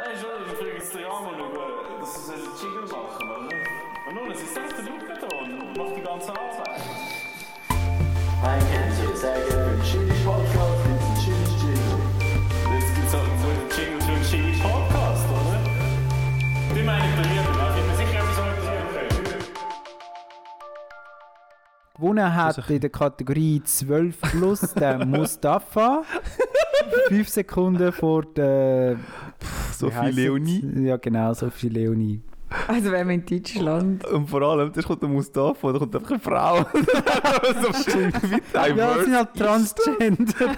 Nein, schon, ich frage jetzt den Ramon über, dass sie einen Jingle machen, oder? Und nun, es ist selbst der da und macht die ganze Arbeit. Ein Kennzeichen, sehr gerne für den Chili Podcast, gibt es einen Chili Jingle. Jetzt gibt es so einen Jingle für einen Jingle Podcast, oder? Die meine ich bei mir, da bin mir sicher, etwas können. Gewonnen hat in der Kategorie 12 plus der Mustafa. Fünf Sekunden vor der. So wie viel heisst Leonie. Ja, genau, so viel Leonie. Also wenn wir in Deutschland. Und vor allem, da kommt der Mustafa, da kommt einfach eine Frau. so wie Ja, sie sind halt. Transgender.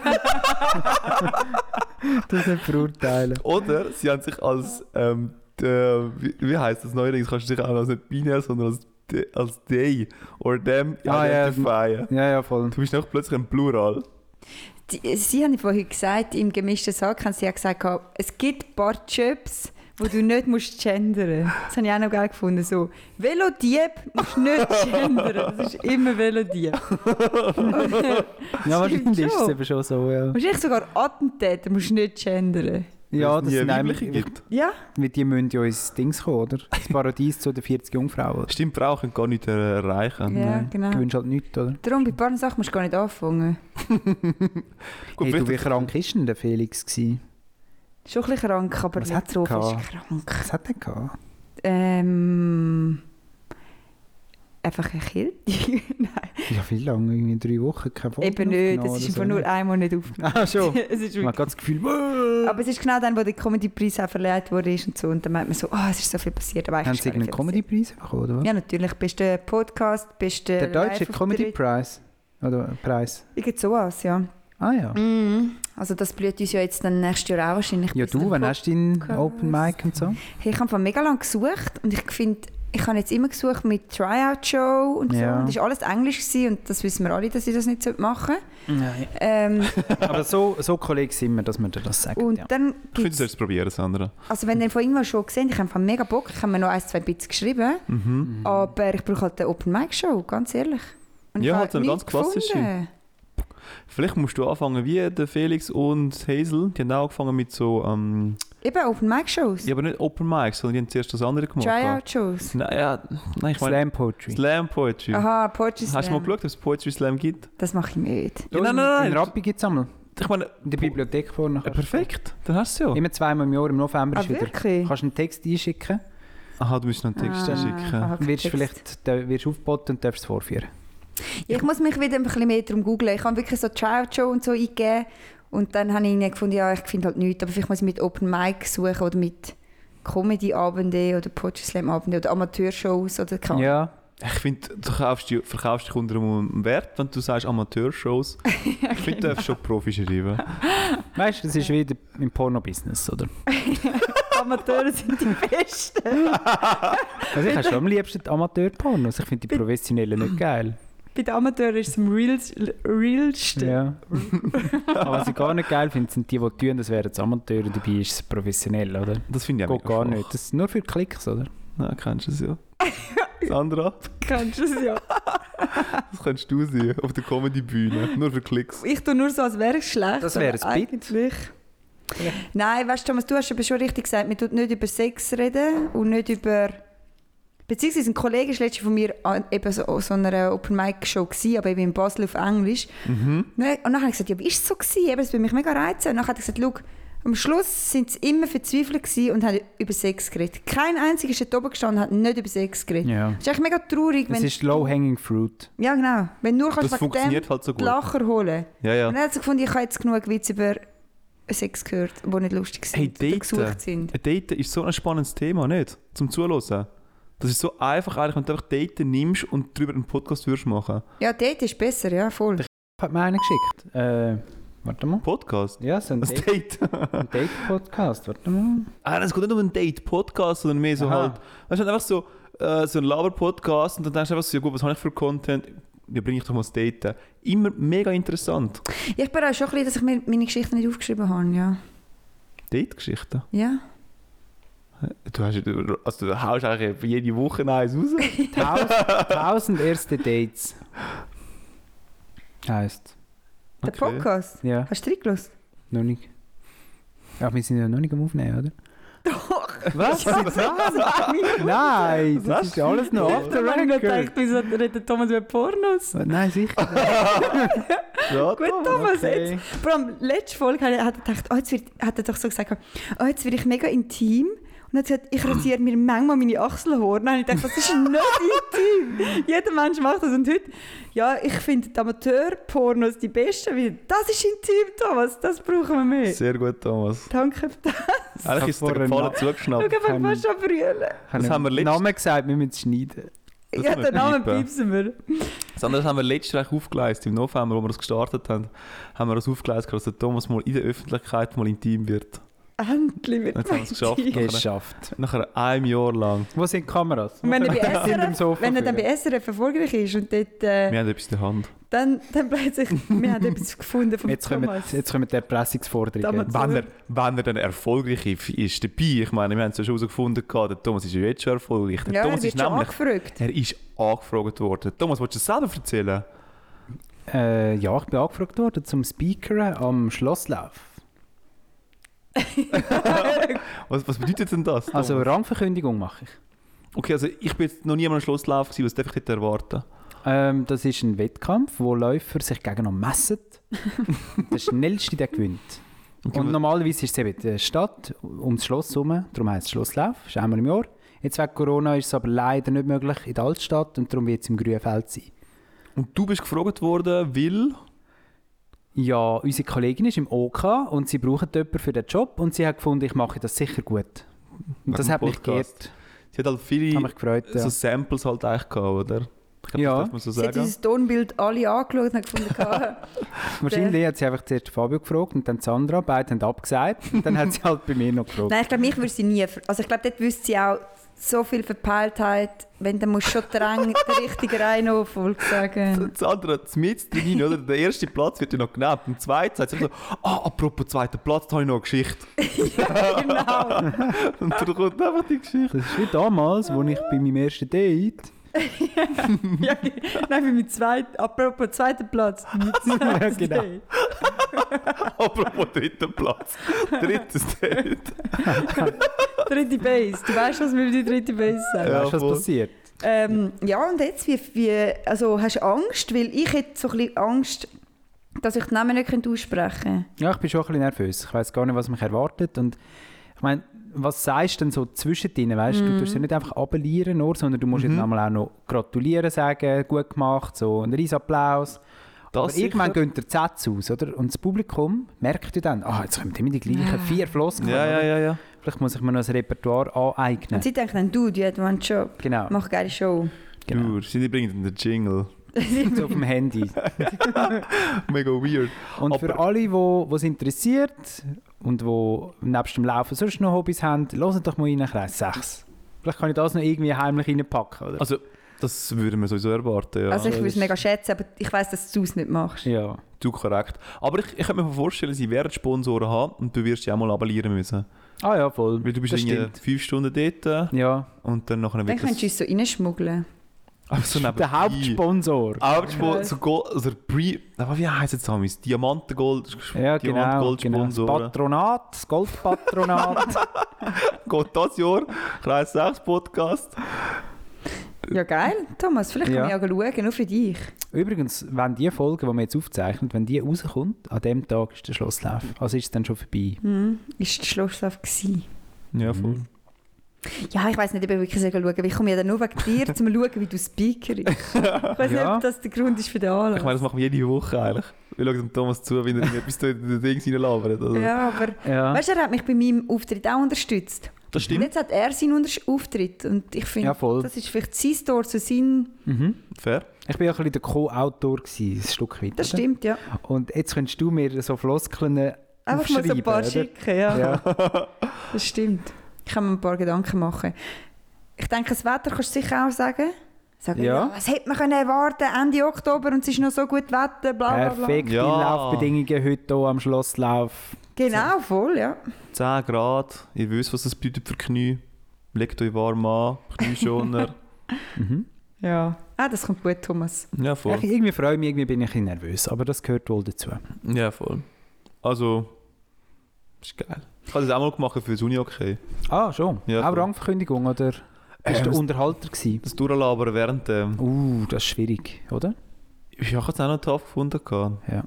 das nicht verurteilen. Oder sie haben sich als, ähm, der, wie, wie heißt das neuerdings? Kannst du dich auch als nicht binär, sondern als, als they oder them Ah, ja. identifieren. Ja, ja, voll. Du bist auch plötzlich ein Plural. Die, sie haben vorhin gesagt, im gemischten Sack haben sie ja gesagt, gehabt, es gibt ein paar Jobs, wo du nicht musst gendern. Das habe ich auch noch geil gefunden. So, Velodieb musst du nicht gendern. Das ist immer Velodieb. Ja, wahrscheinlich ist es eben schon so, ja. Wahrscheinlich sogar Attentäter musst du nicht gendern. Ja, das nie sind weibliche eigentlich, gibt. Ja? weil die müssen ja ins Dings kommen, oder? Das Paradies zu den 40 Jungfrauen. Stimmt, Frauen können gar nicht äh, erreichen. Ja, Nein, genau. Du wünschst halt nichts, oder? Darum, bei ein paar Sachen musst du gar nicht anfangen. Gut, hey, du, wie krank ist denn der Felix gewesen? Schon ein bisschen krank, aber Was nicht hat er so fest gehabt? krank. Was hat er gehabt? Ähm... Einfach? Nein, Ja, wie lange? Irgendwie drei Wochen? Keine Folge eben nicht. Es ist einfach so, nur einmal nicht aufgenommen. Ah, schon. Man hat das Gefühl, «Wow!» Aber es ist genau dann, wo der Comedy-Preis auch verleiht wurde und so. Und dann meint man so, ah, es ist so viel passiert. Aber Haben Sie irgendeinen viel Comedy-Preis bekommen, oder was? Ja, natürlich. Bist du Podcast, bist du Der deutsche. Comedy-Preis? Oder Preis? Irgend sowas, ja. Ah ja. Mhm. Also das blüht uns ja jetzt dann nächstes Jahr auch wahrscheinlich. Ja, du, wann hast du deinen. Open Mic und so? Hey, ich habe von mega lange gesucht und ich finde, ich habe jetzt immer gesucht mit Tryout-Show und so. Ja. Und das war alles Englisch gewesen und das wissen wir alle, dass ich das nicht machen sollte. Nein. Ähm, Aber so, so Kollegen sind wir, dass wir dir das sagen. und ja. dann Ich finde, du gibt's, solltest es probieren, Sandra. also wenn ihr von irgendwas schon gesehen ich habe einfach mega Bock, ich habe mir noch ein, zwei Bits geschrieben, Mhm. aber ich brauche halt eine Open-Mic-Show, ganz ehrlich. Und Ja, halt eine ganz klassische. gefunden. Vielleicht musst du anfangen wie der Felix und Hazel. Die haben auch angefangen mit so, ähm, Eben Open-Mic-Shows, ja, aber nicht Open Mic, sondern die haben zuerst das andere gemacht. Tryout-Shows. Nein, ja, nein, ich meine Slam Poetry. Slam Poetry. Aha, Poetry Hast du mal Slam. geschaut, ob es Poetry Slam gibt? Das mache ich nicht. Ja, nein, nein, nein. In Rappi gibt es einmal. Ich meine, In der Bibliothek vorne. äh, perfekt, dann hast du es ja. Immer zweimal im Jahr, im November Ah, ist wieder. wirklich? Kannst einen Text einschicken, Aha, du musst noch einen Text Ah, schicken. aha. dann wirst du Text. vielleicht da wirst du aufgeboten und darfst es vorführen. Ja, ich muss mich wieder ein bisschen mehr darum googeln. Ich habe wirklich so Tryout-Show und so eingegeben und dann habe ich irgendwie gefunden, ja, ich finde halt nichts, aber vielleicht muss ich mit Open Mic suchen oder mit Comedy-Abende oder Poetry Slam-Abende oder Amateurshows oder Ahnung. Ja. Ich finde, du kaufst dich, verkaufst dich unter einem Wert, wenn du sagst Amateurshows. Ich finde, du darfst schon Profi schreiben. Weißt du, das ist wieder im Porno-Business, oder? Amateure sind die Besten. Also ich habe schon am liebsten Amateur-Pornos. Ich finde die professionellen nicht geil. Bei den Amateuren ist es am reals- realsten. Ja. Aber was ich gar nicht geil finde, sind die, die tun, das wären jetzt Amateure, dabei ist es professionell, oder? Das finde ich auch Geht gar schwach. nicht. Das ist nur für Klicks, oder? Ja, kennst du es ja. Sandra, Kennst du es ja. das könntest du sein, auf der Comedy-Bühne. Nur für Klicks. Ich tue nur so, als wäre es schlecht. Das wäre Bit. Eigentlich. Nein, weißt du, Thomas, du hast aber schon richtig gesagt, man tut nicht über Sex reden und nicht über. Beziehungsweise ein Kollege war letztens von mir an eben so, so einer Open Mic Show, gewesen, aber eben in Basel auf Englisch. Mhm. Und dann habe ich gesagt, ja, wie war es so? Gewesen? Eben, das würde mich mega reizen. Und dann hat er gesagt, schau, am Schluss sind sie immer verzweifelt und haben über Sex geredet. Kein einziger ist dort oben gestanden und hat nicht über Sex geredet. Ja. Das ist eigentlich mega traurig, wenn... ist low-hanging fruit. ja, genau. Wenn nur kannst Das funktioniert halt so gut. Lacher holen Ja, ja. und dann hat sie gefunden, ich habe jetzt genug Witze über Sex gehört, die nicht lustig sind Hey, oder Daten. gesucht sind. Ein Daten ist so ein spannendes Thema, nicht? Zum Zuhören. Das ist so einfach, eigentlich, wenn du einfach Daten nimmst und darüber einen Podcast würdest machen. Ja, Date ist besser, ja, voll. Hat mir einen geschickt. Äh, warte mal. Podcast? Ja, so ein Ein Date- Date? ein Date-Podcast. Warte mal. ah, es geht nicht um einen Date-Podcast, sondern mehr so Aha. halt. Weißt du, einfach so, äh, so ein Laber-Podcast und dann denkst du einfach so, ja gut, was habe ich für Content? Ja, bringe ich doch mal das Daten. Immer mega interessant. Ja, ich bereue schon ein bisschen, dass ich mir meine Geschichten nicht aufgeschrieben habe, ja. Date-Geschichten? Ja. Du, hast, also, du haust eigentlich jede Woche eins raus. Tausend, tausend erste Dates. Heißt. Der Okay. Podcast. Ja, Hast du reingelassen? noch nicht. Ja, wir sind ja noch nicht am Aufnehmen, oder? Doch. Was? Was? Nein, das Was? ist alles noch off the habe ich record. wieso redet Thomas über Pornos? Nein, sicher. Ja, Gut, Thomas, Okay. jetzt. Vor allem, letzte Folge hat er hat er gedacht, oh, jetzt wird, hat er doch so gesagt, oh, jetzt werde ich mega intim. Und er hat gesagt, ich rasiere mir manchmal meine Achselhaare. Nein, ich dachte, das ist nicht intim. Jeder Mensch macht das. Und heute, ja, ich finde die Amateur-Pornos die besten, weil das ist intim, Thomas, das brauchen wir mehr. Sehr gut, Thomas. Danke für das. Eigentlich ist es dir gefallen noch- Schau, zugeschnappt. ich fast zu brüllen. Das haben wir den letzt- Namen gesagt, wir müssen es schneiden. Das Ja, haben wir den Namen piepsen wir. Das andere haben wir letztes Jahr aufgeleistet, im November, wo wir das gestartet haben, haben wir das aufgeleistet, dass der Thomas mal in der Öffentlichkeit mal intim wird. Endlich wird Jetzt haben wir es geschafft. Nachher einem Jahr lang. Wo sind die Kameras? Wenn er, SRF, Sofa wenn er dann bei SRF erfolgreich ist und dort, äh, Wir haben etwas in der Hand. dann, dann plötzlich, wir haben etwas gefunden vom Jetzt kommen, Thomas. jetzt kommen die Erpressungsforderungen. Wenn er, wenn er dann erfolgreich ist, ist dabei. Ich meine, wir haben es ja schon herausgefunden, der Thomas ist ja jetzt schon erfolgreich. Der ja, er Thomas wird ist schon nämlich, angefragt. er ist angefragt worden. Thomas, willst du es selber erzählen? Äh, ja, ich bin angefragt worden zum Speakeren am Schlosslauf. Was, was bedeutet denn das? Also Thomas? Rangverkündigung mache ich. okay, also ich bin jetzt noch nie am Schlusslauf gewesen, was darf ich dort erwarten? Ähm, das ist ein Wettkampf, wo Läufer sich gegeneinander messen. der schnellste, der gewinnt. Okay, Und normalerweise ist es eben der Stadt, ums Schloss herum, darum heisst es Schlosslauf, ist einmal im Jahr. Jetzt wegen Corona ist es aber leider nicht möglich in der Altstadt und darum wird es im Grünfeld sein. Und du bist gefragt worden, weil... Ja, unsere Kollegin ist im OK und sie brauchen jemanden für den Job und sie hat gefunden, ich mache das sicher gut. Und das hat mich geehrt, Sie hat halt viele hat mich gefreut. Ja. so Samples halt eigentlich gehabt, oder? Ich glaub, Ja. das darf man so Sie hat sagen. dieses Tonbild alle angeschaut und hat gefunden, ah, Wahrscheinlich hat sie einfach zuerst Fabio gefragt und dann Sandra, beide haben abgesagt und dann hat sie halt bei mir noch gefragt. Nein, ich glaube, mich würde sie nie. Also ich glaube, dort wüsste sie auch so viel Verpeiltheit, wenn dann musst du schon drängen, der richtige Reihenfolge sagen. Das andere, das mit drin, oder? Der erste Platz wird ja noch genannt. Und der zweite sagt so, ah, apropos zweiter Platz, da habe ich noch eine Geschichte. genau. Und dann kommt einfach die Geschichte. Das ist wie damals, als ich bei meinem ersten Date ja, nein, für meinen zweiten, apropos zweiter Platz. Ja, genau. Apropos dritter Platz. Drittes Date. Dritte Base. Du weißt, was wir die dritte Base sagen. Ja, weißt was voll. passiert? Ähm, ja, und jetzt, wie, wie, also hast du Angst? Weil ich hätte so ein bisschen Angst, dass ich den Namen nicht aussprechen könnte. Ja, ich bin schon ein bisschen nervös. Ich weiß gar nicht, was mich erwartet. Und ich meine, was sagst du denn so zwischendrin? Weißt du, du tust ja nicht einfach abellieren, nur, sondern du musst Mhm. mhm. jetzt einmal auch noch gratulieren sagen, gut gemacht, so ein riesen Applaus. Das Aber irgendwann sicher. gehen der Sätze aus, oder? Und das Publikum merkt ja dann, ah, jetzt kommen immer die gleichen vier Floskeln. Ja, ja, ja, ja. Vielleicht muss ich mir noch ein Repertoire aneignen. Und sie denken dann, du, du hast einen Job. Genau, Mach eine geile Show. genau. Du, sie bringen den Jingle. So auf dem Handy. Mega weird. Und für Aber- alle, die es interessiert und die nebst dem Laufen sonst noch Hobbys haben, hören doch mal rein, Kreis 6. Vielleicht kann ich das noch irgendwie heimlich reinpacken, oder? Also, das würden wir sowieso erwarten, ja. also ich würde es mega schätzen, aber ich weiß, dass du es nicht machst. ja. Du korrekt. Aber ich, ich könnte mir vorstellen, sie werden Sponsoren haben und du wirst ja auch mal abonnieren müssen. Ah ja, voll. Weil du bist das irgendwie stimmt. fünf Stunden dort Ja, und dann nachher Dann könntest du uns so reinschmuggeln. Aber so nebenbei. der Hauptsponsor. Hauptsponsor, so Gold, also Pre... Aber wie heisst es damals? Diamantengold... Ja, genau. genau. Das Diamantgold-Sponsoren. Patronat, das Goldpatronat. Geht das Jahr? Kreis 6 Podcast. Ja, geil, Thomas. Vielleicht Ja. kann ich auch schauen, nur für dich. Übrigens, wenn die Folge, die wir jetzt aufzeichnen, wenn die rauskommt, an dem Tag ist der Schlusslauf. Also ist es dann schon vorbei. Hm. Ist der Schlusslauf gewesen. Ja, voll. Ja, ich weiß nicht, ob ich wirklich schauen soll. Ich komme ja dann nur wegen dir, um zu schauen, wie du Speaker bist. Ich weiß Ja. nicht, ob das der Grund ist für den Anlass. Ich meine, das machen wir jede Woche eigentlich. Wir schauen dem Thomas zu, wie er etwas in den Dings reinlabert. Also, ja, aber Ja. weißt du, er hat mich bei meinem Auftritt auch unterstützt. Das Und stimmt. jetzt hat er seinen Unter Auftritt. Und ich finde, Ja, voll. das ist vielleicht sein Store zu sein. Mhm. Fair. Ich war ja ein bisschen der Co-Autor, gewesen, ein Stück weit. Das oder? stimmt, ja. Und jetzt könntest du mir so Floskeln Einfach mal so ein paar oder? schicken, ja. Ja. Das stimmt. Ich kann mir ein paar Gedanken machen. Ich denke, das Wetter kannst du sicher auch sagen. Sagen, Ja. ja. was hätte man können erwarten Ende Oktober und es ist noch so gut Wetter, bla bla bla. Perfekte Ja. Laufbedingungen heute hier am Schlosslauf. Genau, voll, ja. 10 Grad. Ihr wisst, was das bedeutet für Knie. Legt euch warm an. Knieschoner. Mhm. ja. Ah, das kommt gut, Thomas. ja, Ich, voll. irgendwie freue ich mich, irgendwie bin ich ein bisschen nervös, aber das gehört wohl dazu. Ja, voll. Also, ist geil. Ich habe das auch mal gemacht für das Uni-Okay. Ah, schon? Ja, Auch voll. Rangverkündigung, oder? Bist du Ähm, Unterhalter gewesen? Das Durchlabern während dem... Uh, das ist schwierig, oder? Ich habe es auch noch tough gefunden. Ja.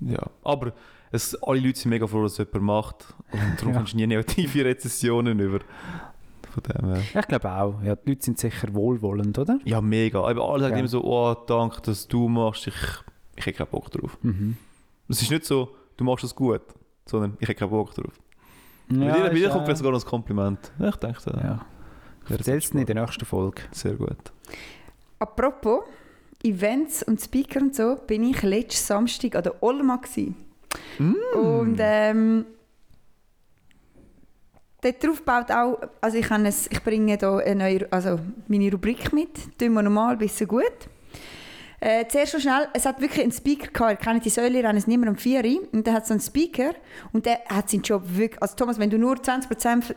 Ja. Aber es, alle Leute sind mega froh, dass jemand macht. Und darum Ja. kommst du nie negative Rezessionen über. Von dem her. Ich glaube auch. Ja, die Leute sind sicher wohlwollend, oder? Ja, mega. Aber alle sagen Ja. immer so, oh, danke, dass du machst. Ich, ich hätte keinen Bock drauf. Mhm. Es ist nicht so, du machst es gut, sondern ich hätte keinen Bock drauf. Ja, bei dir, bei ist, dir kommt äh, vielleicht sogar noch ein Kompliment. Ich denke, ja. Ja. Ich erzähl's in der nächsten Folge. sehr gut. Apropos Events und Speaker und so, bin ich letzten Samstag an der Olma. Gewesen. Und ähm, dort drauf baut auch, also ich, ein, ich bringe da eine neue, also meine Rubrik mit, tun wir normal, bisschen gut. Äh, zuerst schon schnell, es hat wirklich einen Speaker gehabt, kennt die Säule, rennen es niemand um 4 Uhr, und dann hat es so einen Speaker und der hat seinen Job wirklich, also Thomas, wenn du nur 20% von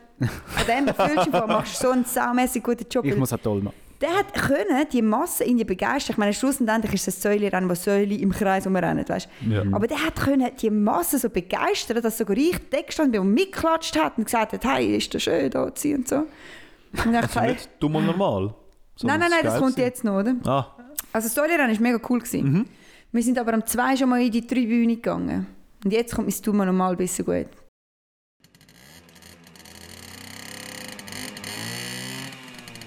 dem erfüllst, machst du so einen saumässig guten Job. Ich muss auch toll machen. der hat können die Masse in die begeistern. Ich meine, schlussendlich ist es ein Säulerennen, das Säule im Kreis umrennen, weißt? Ja. Aber der hat können die Masse so begeistern, dass sogar ich da gestanden bin und mitgeklatscht hat und gesagt hat, hey, ist das schön da zu sein und so. Und ich dachte, hey, nicht dumm und normal. nein, nein, nein, das kommt jetzt noch, oder? Ah, Also das Säulerennen war mega cool. Gewesen. Mhm. Wir sind aber am 2 schon mal in die Tribüne gegangen. Und jetzt kommt mein Dummer normal ein bisschen gut.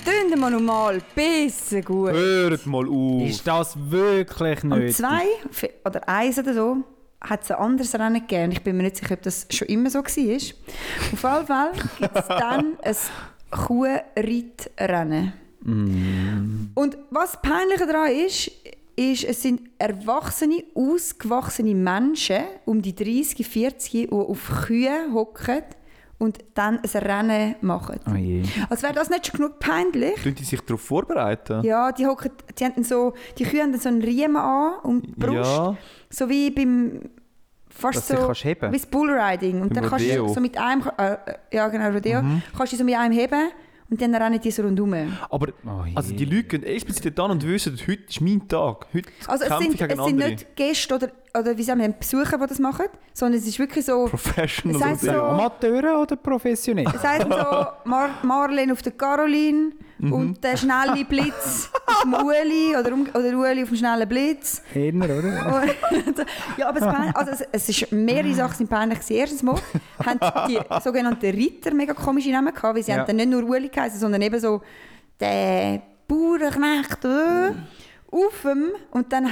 Tönt mal normal, ein bisschen gut. hört mal auf. Ist das wirklich Am nötig? zwei oder eins oder so hat es ein anderes Rennen gegeben. Und Ich bin mir nicht sicher, ob das schon immer so war. Auf jeden Fall gibt es dann ein Kuhreitrennen. Und was peinlicher daran ist, ist, es sind erwachsene, ausgewachsene Menschen, um die 30, 40, die auf Kühe hocken und dann ein Rennen machen. Oh je. Als wäre das nicht schon genug peinlich. Tun die sich darauf vorbereiten? Ja, die, hocken, die, haben so, die Kühe haben so einen Riemen an um die Brust. Ja. So wie beim fast Dass so kannst heben. wie das Bullriding. Und Beim dann kannst Rodeo. du so mit einem, äh, äh, ja genau, Rodeo, kannst du so mit einem heben und dann rennen die so rundherum. Aber Oh also die Leute gehen explizit dann und wissen, heute ist mein Tag. Heute Also es sind, ich gegen es sind nicht Gäste oder, oder wie sagen wir, Besucher, die das machen, sondern es ist wirklich so, Professional. Es heisst und so- Amateure oder professionell? es heisst so Mar Marlene auf der Caroline Mhm. und der schnelle Blitz auf dem Ueli oder, um, oder Ueli auf dem schnellen Blitz. Eher, oder? Ja, aber es, also es, es ist mehrere Sachen sind peinlich. Erstens mal haben die sogenannten Ritter mega komische Namen gehabt, weil sie Ja. haben dann nicht nur Ueli geheißen, sondern eben so der Bauernknecht äh, auf dem und dann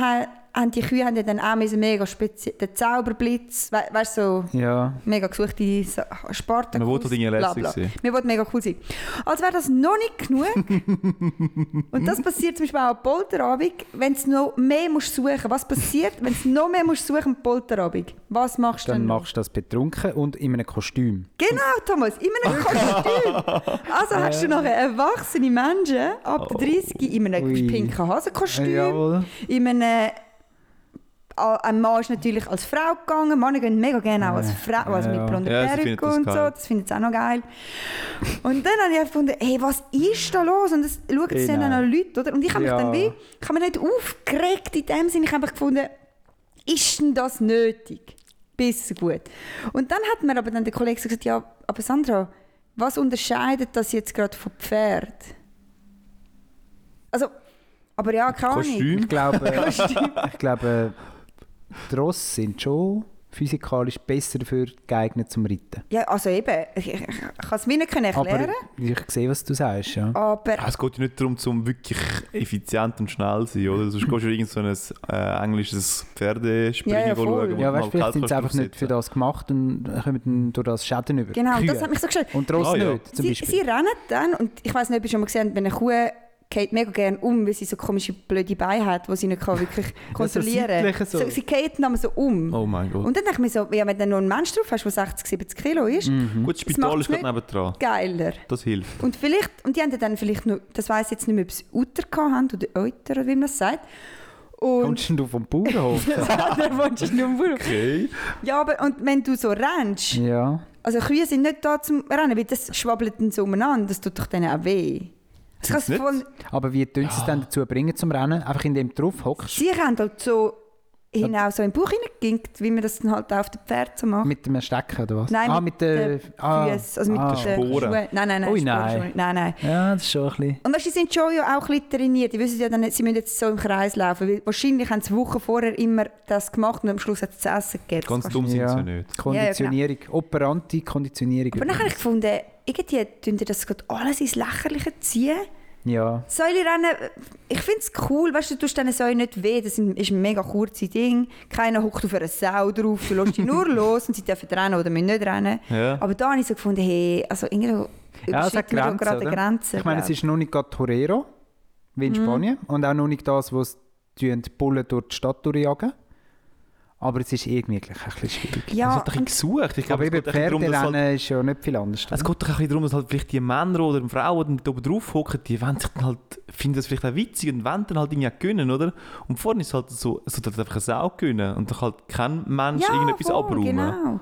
haben die Kühe haben dann auch mega speziell den Zauberblitz, we weißt du, so Ja. mega gesuchte Spartakus. Man wollte Dinge lässig sein. Wir wollten mega cool sein. Als wäre das noch nicht genug. und das passiert zum Beispiel auch am Polterabend, wenn du noch mehr musst suchen Was passiert, wenn du noch mehr musst suchen am Polterabend? Was machst du Dann dann? noch? machst du das betrunken und in einem Kostüm. Genau, Thomas, in einem Kostüm. Also hast du nachher erwachsene Menschen ab der 30 in einem Ui. pinken Hasenkostüm. Jawohl. In einem, ein Mann ist natürlich als Frau gegangen. Männer gehen mega gerne auch als Frau, also mit blonder Ja, sie Perücke und so. Das findet sie auch noch geil. Und dann habe ich gefunden, hey, was ist da los? Und das schauen sich dann auch Leute, oder? Und ich habe mich Ja. dann wie, ich habe mich nicht aufgeregt in dem Sinne. Ich habe einfach gefunden, ist denn das nötig? Bisschen gut. Und dann hat mir aber dann der Kollege gesagt, ja, aber Sandra, was unterscheidet das jetzt gerade vom Pferd? Also, aber ja, keine Ahnung. Kostüm. Ich glaube, ich glaube, die Rosse sind schon physikalisch besser dafür geeignet zum Reiten. Ja, also eben, ich, ich, ich kann es mir nicht erklären, Aber ich sehe, was du sagst. Ja. aber Es geht ja nicht darum, zum wirklich effizient und schnell zu sein, oder? Sonst gehst du irgend so ein äh, englisches Pferdespringen Ja, ja, voll. schauen, Ja, du weißt, mal vielleicht sind sie einfach nicht für das gemacht und kommen dann durch das Schäden über. genau, Kühe. das hat mich so gestört. Und die Rosse Ah, ja. nicht, zum Sie, Beispiel. sie rennen dann, und ich weiß nicht, ob ihr schon mal gesehen habt, wenn eine Kuh geht mega gerne um, weil sie so komische blöde Beine hat, die sie nicht kann wirklich kontrollieren kann. so. Sie geht dann so um. Oh mein Gott. Und dann denke ich mir so, ja, wenn du noch einen Mensch drauf hast, der 60, 70 Kilo ist, Mhm. Gut, das Spital ist gerade nebendran. geiler. Das hilft. Und vielleicht, und die haben dann vielleicht noch, das weiß ich jetzt nicht mehr, ob sie Uter haben oder Euter oder wie man das sagt. Und Kommst denn du vom Bauernhof? der wohnst du nur im Bauernhof. Okay. Ja, aber und wenn du so rennst, ja. also Kühe sind nicht da zum Rennen, weil das schwabbelt dann so umeinander, das tut doch denen auch weh. Nicht? voll, Aber wie tun sie es dann dazu bringen zum Rennen? Einfach indem du drauf hockst? sie haben halt so hinaus so im Bauch hineingingt, wie man das dann halt auf dem Pferd so macht. Mit dem Stecken oder was? Nein, ah, mit mit den ah, Füßen, also mit ah. den Sporen. Schuhen. Nein, nein, nein. Ui, nein. Nein, nein. Ja, das ist schon ein bisschen... Und weißt, du, sie sind schon ja auch ein bisschen trainiert. Die wissen ja dann, nicht, sie müssen jetzt so im Kreis laufen. Weil wahrscheinlich haben sie Wochen vorher immer das gemacht und am Schluss hat es zu essen gegeben. Ganz Das dumm sind Ja. sie ja nicht. Konditionierung, operante Konditionierung. Aber dann habe ich gefunden, irgendwie tun die das gerade alles ins Lächerliche ziehen. Ja, Säulerennen, ich finde es cool, weißt du, du tust diesen Säulen nicht weh, das ist ein mega kurzes Ding. Keiner hockt auf einer Sau drauf, du lässt dich nur los und sie dürfen rennen oder müssen nicht rennen. Ja. Aber da habe ich so gefunden, hey, also irgendwo ja es hat Grenzen, gerade eine? Grenze. Ich meine, es ist noch nicht gerade Torero, wie Mhm. in Spanien. Und auch noch nicht das, was die Bullen durch die Stadt durchjagen. Aber es ist irgendwie gleich ein bisschen schwierig. Es ja, hat doch ein bisschen gesucht. Ich glaube, Aber es darum, dass halt Pferderennen ist ja nicht viel anders. Es geht doch ein bisschen darum, dass halt vielleicht die Männer oder Frauen, die da oben drauf hocken, die wollen sich dann halt, finden das vielleicht auch witzig und wollen dann halt irgendwie gewinnen, oder? Und vorne ist es halt so, es sollte einfach eine Sau gewinnen und dann halt kein Mensch irgendetwas voll, abräumen. Genau.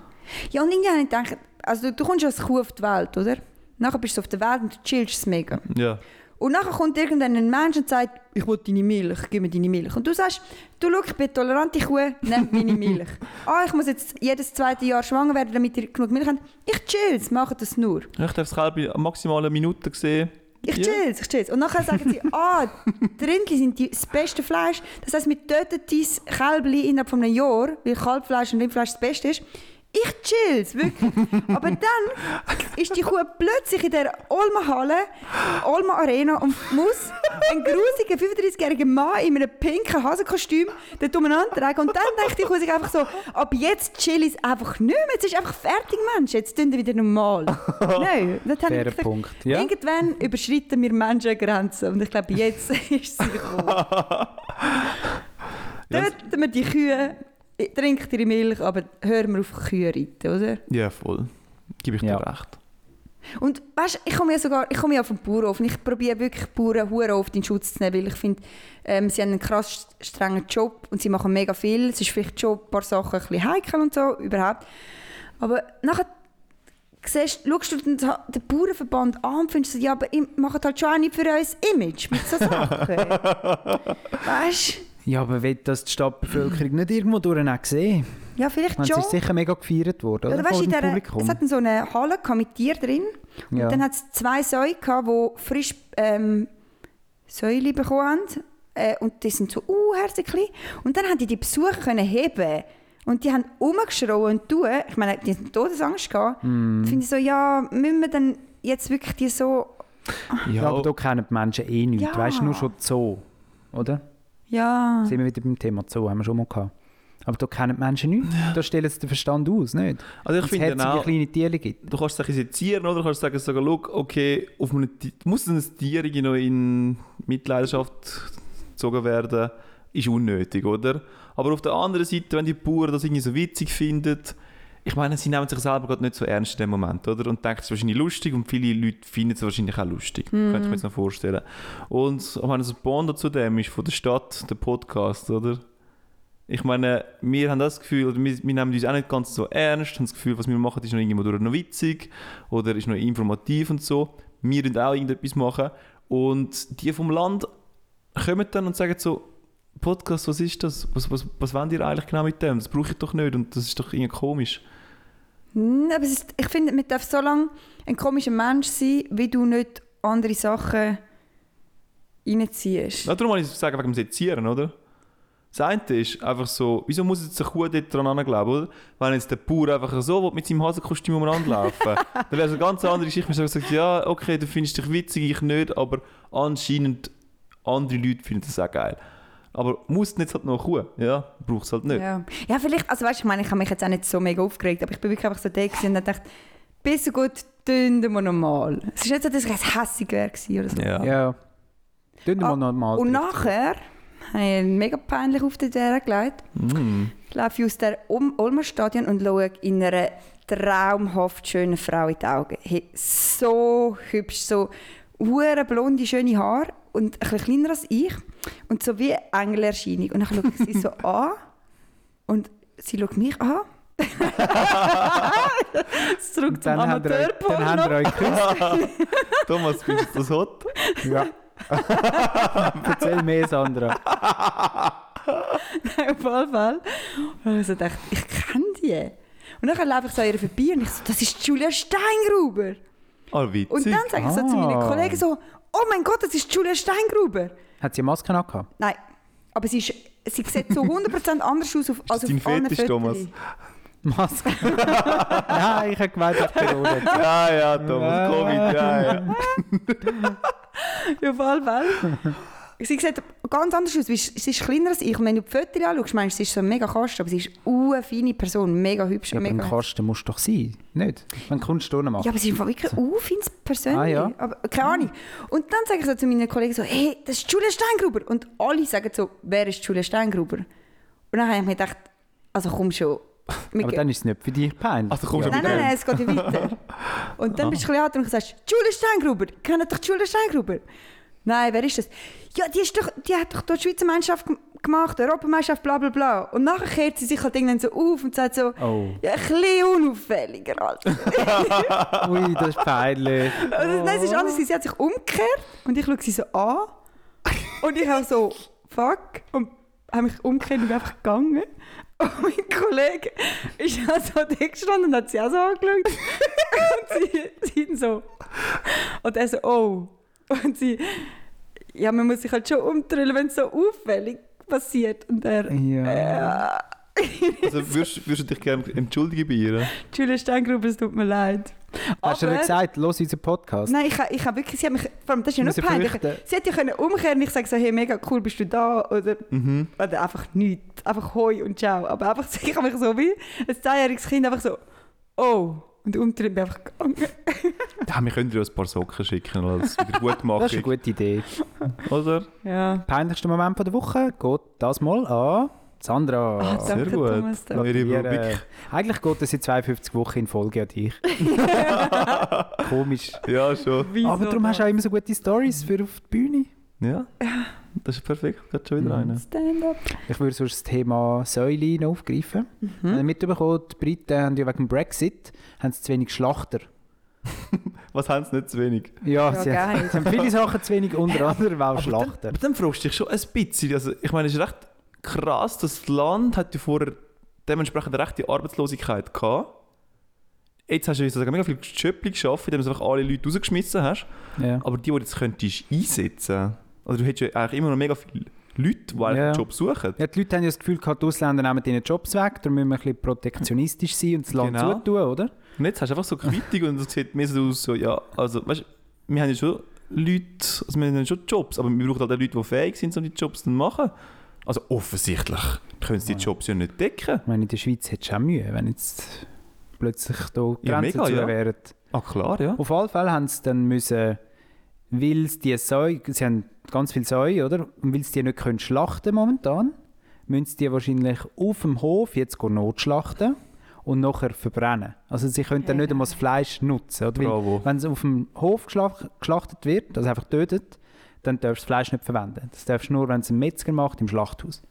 Ja, und irgendwie habe ich gedacht, also du kommst als Kuh auf die Welt, oder? Nachher bist du auf der Welt und du chillst es mega. Ja. Und nachher kommt irgendein Mensch und sagt, ich will deine Milch, gib mir deine Milch. Und du sagst, du schau, ich bin tolerante Kuh, nimm meine Milch. ah, ich muss jetzt jedes zweite Jahr schwanger werden, damit ihr genug Milch habt. Ich chill's, mache das nur. Ich darf das Kälbchen maximal eine Minute sehen. Ich Ja. chill's, ich chill's. Und nachher sagen sie, ah, die Rindchen sind die, das beste Fleisch. Das heisst, wir töten dein Kälbchen innerhalb von einem Jahr, weil Kalbfleisch und Rindfleisch das Beste ist. Ich chill's, wirklich. Aber dann ist die Kuh plötzlich in der Olma-Halle, Olma Arena und muss einen grusigen 35-jährigen Mann in einem pinken Hasenkostüm dort umeinander tragen. Und dann denkt die Kuh sich einfach so, ab jetzt chill ich einfach nicht mehr. Jetzt ist einfach fertig, Mensch. Jetzt tun wir wieder normal. Nein, das habe ich Fairer gedacht, Punkt. Ja. Irgendwann überschreiten wir Menschen Grenzen. Und ich glaube, jetzt ist sie gekommen. Töten wir die Kühe, trinkt ihre Milch, aber hören wir auf Kühe reiten, oder? Ja, voll. Gebe ich Ja. dir recht. Und weißt, du, ich komme ja sogar, ich komme ja vom Bauernhof und ich probiere wirklich Bauern hure oft in Schutz zu nehmen, weil ich finde, ähm, sie haben einen krass strengen Job und sie machen mega viel. Es ist vielleicht schon ein paar Sachen ein bisschen heikel und so, überhaupt. Aber nachher siehst, schaust du den, den Bauernverband an und findest ja, aber ihr macht halt schon auch nicht für uns Image mit so Sachen. weißt du? Ja, aber will das die Stadtbevölkerung nicht irgendwo durch sehen? Ja, vielleicht schon. Es ist sicher mega gefeiert worden, oder? Oder weißt, der, Publikum. es hat so eine Halle mit Tier drin. Und Ja. dann hat es zwei Säue gehabt, die frisch ähm, Säule bekommen haben. Äh, und die sind so uh, herzig klein. Und dann haben die die Besucher können heben und die haben rumgeschrien und tun. Ich meine, die hatten Todesangst gehabt. Mm. Da finde ich so, ja, müssen wir dann jetzt wirklich die so... ja, aber da kennen die Menschen eh nichts. Ja. Weißt du, nur schon Zoo, oder? Ja... Sind wir wieder beim Thema Zoo, haben wir schon mal gehabt. Aber da kennen die Menschen nichts. Da stellen sie den Verstand aus, nicht? Also ich finde auch, kleine Tiere gibt. du kannst es sezieren oder du kannst sagen, sogar, look, okay, auf einem, muss ein Tier irgendwie noch in Mitleidenschaft gezogen werden, ist unnötig, oder? Aber auf der anderen Seite, wenn die Bauern das irgendwie so witzig finden, ich meine, sie nehmen sich selber gerade nicht so ernst in dem Moment, oder? Und denken, es wahrscheinlich lustig und viele Leute finden es wahrscheinlich auch lustig. Könnte ich mir jetzt noch vorstellen. Und ich meine, das Bond zu dem ist von der Stadt, der Podcast, oder? Ich meine, wir haben das Gefühl, oder wir, wir nehmen uns auch nicht ganz so ernst, haben das Gefühl, was wir machen, ist noch irgendwo durch noch witzig oder ist noch informativ und so. Wir müssen auch irgendetwas machen. Und die vom Land kommen dann und sagen so, Podcast, was ist das? Was, was, was wollt ihr eigentlich genau mit dem? Das brauche ich doch nicht und das ist doch irgendwie komisch. Aber es ist, ich finde, man darf so lange ein komischer Mensch sein, wie du nicht andere Sachen reinziehst. Ja, darum wollte ich sagen, wegen dem Sezieren, oder? Das eine ist einfach so, wieso muss jetzt eine Kuh dort dran glauben, oder? Wenn jetzt der Bauer einfach so mit seinem Hasenkostüm umeinander laufen dann wäre es eine ganz andere Geschichte. Man sagt, ja, okay, du findest dich witzig, ich nicht, aber anscheinend andere Leute finden das auch geil. Aber muss nicht halt noch Kuh, ja? Braucht es halt nicht. Ja. ja, vielleicht, also weißt du, ich meine, ich habe mich jetzt auch nicht so mega aufgeregt, aber ich bin wirklich einfach so da und dachte, bis so gut dünnen wir normal. Es ist nicht so, dass ich jetzt hässig wäre oder so. Ja. Ja. Tun wir Ah, mal normal. Und nachher habe ich einen mega peinlich auf den Dären gelegt. Mm. Ich laufe aus dem um Ulmer Stadion und schaue in einer traumhaft schönen Frau in die Augen. Hey, so hübsch, so hure blonde, schöne Haare und ein bisschen kleiner als ich und so wie eine Engelerscheinung. Und dann schaue ich sie so an und sie schaut mich an. Zurück zum euch- dann ihr Amateurporno. euch geküsst. Thomas, findest du das hot? ja. Erzähl mehr, Sandra. Nein, auf jeden Fall. Und ich so dachte, ich kenne die. Und dann laufe ich so an ihr vorbei und ich so, das ist Julia Steingruber. Ah, witzig. Und dann sage ich so zu meinen Ah. Kollegen so, oh mein Gott, das ist Julia Steingruber. Hat sie eine Maske noch gehabt? Nein, aber sie, ist, sie sieht so 100% anders aus auf, als Ist dein auf allen Fetisch. Thomas? Maske? Nein, ich habe gemeint, auf Corona. ja, ja, Thomas, Covid, ja, ja. Ja, auf jeden Fall. Sie sieht ganz anders aus. Sie ist kleiner als ich. Und wenn du die Fotos anschaust, meinst du, sie ist so ein mega Kasten, aber sie ist eine feine Person, mega hübsch. Ja, aber mega ein Kasten musst du doch sein, nicht? Wenn Kunst ohne macht. Ja, aber sie ist wirklich ein feines Persönlich. Ah, ja. aber, keine Ahnung. Und dann sage ich so zu meinen Kollegen so, hey, das ist Julia Steingruber. Und alle sagen so, wer ist Julia Steingruber? Und dann habe ich mir gedacht, also komm schon. Aber dann ist es nicht für dich peinlich. Also kommst du Nein, nein, nein, es geht ja weiter. Und dann bist du ein bisschen und sagst, Julia Steingruber, kennt doch Julia Steingruber? Nein, wer ist das? Ja, die, ist doch, die hat doch die Schweizer gem- gemacht, Europameisterschaft, bla bla bla. Und nachher kehrt sie sich halt irgendwann so auf und sagt so, Oh. ja, ein bisschen unauffälliger, Alter. Ui, das ist peinlich. Also, nein, es ist anders, sie hat sich umgekehrt und ich schaue sie so an. Und ich habe so, fuck, und habe mich umgekehrt und bin einfach gegangen. Und mein Kollege ist also da gestanden und hat sie auch so angeschaut. und sie, sie so. Und er so, oh. Und sie, ja, man muss sich halt schon umdrehen, wenn es so auffällig passiert. Und er, Ja. ja. Also würdest, würdest du dich gerne entschuldigen bei ihr? Julia Steingruber, es tut mir leid. Hast du Aber- nicht gesagt, los unseren Podcast? Nein, ich, ha- ich habe wirklich, sie hat mich, vor allem, das ist ja ich peinlich. Sie hätte ja können umkehren und ich sage so, hey, mega cool, bist du da? Oder, Mhm. oder einfach nichts. Einfach hoi und ciao. Aber einfach, ich habe mich so wie ein zweijähriges Kind einfach so, oh. Und umdrehen bin ich einfach gegangen. Ja, wir können dir ein paar Socken schicken als Das ist eine Wiedergutmachung. gute Idee. Oder? Ja. Peinlichster Moment von der Woche geht das mal an Sandra. Ah, Sehr Danke, gut. Thomas, Wir, äh, eigentlich geht das in 52 Wochen in Folge an dich. Komisch. Ja, schon. Wieso Aber darum hast du auch immer so gute Stories für auf die Bühne. Ja, das ist perfekt. Geht schon wieder Mhm. einer. Stand-up. Ich würde sonst das Thema Säule noch aufgreifen. Mhm. Mhm. Mitbekommen, die Briten haben ja wegen dem Brexit haben sie zu wenig Schlachter. Was haben sie nicht zu wenig? Ja, Ja, sie, haben, sie haben viele Sachen zu wenig, unter anderem auch Schlachter. Aber dann fragst du dich schon ein bisschen. Also, ich meine, es ist recht krass, das Land hat ja vorher dementsprechend eine rechte Arbeitslosigkeit gehabt. Jetzt hast du wie sozusagen mega viel Schöppling geschafft, indem du einfach alle Leute rausgeschmissen hast. Ja. Aber die, die du jetzt könntest einsetzen also du hättest ja eigentlich immer noch mega viele Leute, die Ja. einen Job suchen. Ja, die Leute haben ja das Gefühl, gehabt, die Ausländer nehmen ihnen Jobs weg, darum müssen wir ein bisschen protektionistisch sein und das Land Genau. zutun, oder? Und jetzt hast du einfach so Kritik und es sieht mehr so aus, so, ja, also, weißt du, wir haben ja schon Leute, also wir haben ja schon Jobs, aber wir brauchen halt auch Leute, die fähig sind, um die Jobs zu machen. Also offensichtlich können sie die Jobs ja nicht decken. Ich meine, in der Schweiz hättest du auch Mühe, wenn jetzt plötzlich da die Ja, Grenzen mega, zu ja. wären. Ah klar, ja. Auf alle Fälle haben sie dann müssen, weil sie die Säue, sie haben ganz viele Säue, oder? Und weil sie die nicht können schlachten momentan, müssen sie die wahrscheinlich auf dem Hof jetzt go notschlachten und nachher verbrennen. Also sie können dann nicht einmal das Fleisch nutzen. Oder? Weil, wenn es auf dem Hof geschlach- geschlachtet wird, also einfach tötet, dann darfst du das Fleisch nicht verwenden. Das darfst du nur, wenn es ein Metzger macht, im Schlachthaus.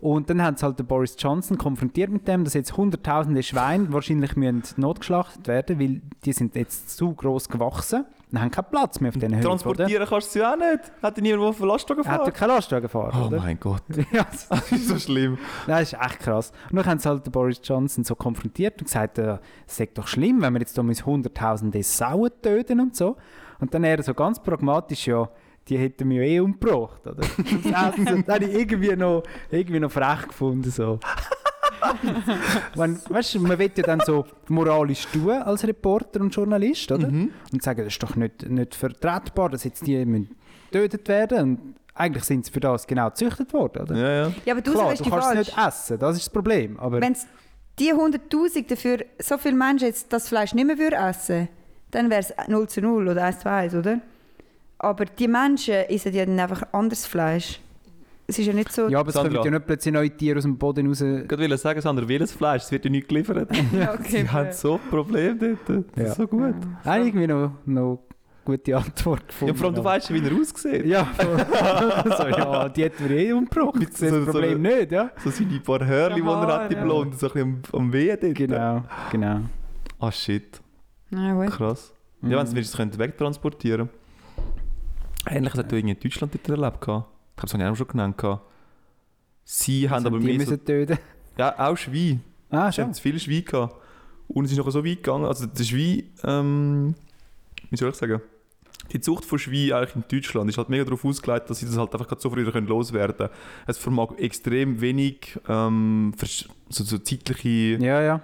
Und dann haben sie halt den Boris Johnson konfrontiert mit dem, dass jetzt hunderttausende Schweine wahrscheinlich müssen notgeschlachtet werden, weil die sind jetzt zu groß gewachsen und haben keinen Platz mehr auf diesen oder? Transportieren kannst du sie auch nicht. Hat dir niemand, der auf den Lastwagen Er hat ja keinen Lastwagenfahrer, Oh oder? mein Gott, Ja, das- ist so schlimm. das ist echt krass. Und dann haben sie halt den Boris Johnson so konfrontiert und gesagt, äh, es sei doch schlimm, wenn wir jetzt da mit hunderttausende Sauen töten und so. Und dann er so ganz pragmatisch, ja, die hätten wir ja eh umgebracht, oder? Das habe ich irgendwie noch, irgendwie noch frech gefunden, so. Wenn, weißt du, man will ja dann so moralisch tun als Reporter und Journalist, oder? Mhm. Und sagen, das ist doch nicht, nicht vertretbar, dass jetzt die müssen getötet werden. Und eigentlich sind sie für das genau gezüchtet worden, oder? Ja, ja. Ja, aber du Klar, sagst du kannst es nicht essen, das ist das Problem. Aber Wenn die 100'000 dafür so viele Menschen jetzt das Fleisch nicht mehr würden essen dann wäre es 0 zu 0 oder 1 zu 1, oder? Aber die Menschen essen ja dann einfach anderes Fleisch. Es ist ja nicht so... ja, aber es Sandra. kommen ja nicht plötzlich neue Tiere aus dem Boden raus. Ich wollte sagen, Sandra, welches Fleisch? Es wird ja nicht geliefert. Ja, okay, Sie haben so ein Problem dort. Das Ja. ist so gut. Habe irgendwie noch, noch gute Antwort Ja, gefunden. vor allem, du weißt ja, wie er aussieht. Ja, so, ja, die hätten wir eh umgebracht. Das ist so- das so- Problem nicht, ja? So seine paar Hörli, die er hat, die Ja. Blonde, so ein bisschen am, am Wehen dort. Genau, genau. Ah, shit. Na gut. Krass. Mhm. Ja, wenn sie könnten wegtransportieren Ähnliches hat du irgendwie in Deutschland dort erlebt. gehabt. Ich glaube, das habe ich auch schon genannt. Sie haben aber mehr so, müssen töten. ja, auch Schwein. Ah, Sie haben zu viele Schweine gehabt. Und es ist noch so weit gegangen, also der Schwein, ähm, wie soll ich sagen, die Zucht von Schweinen eigentlich in Deutschland ist halt mega darauf ausgelegt, dass sie das halt einfach so früh können loswerden können. Es vermag extrem wenig ähm, so, so zeitliche... Ja, ja.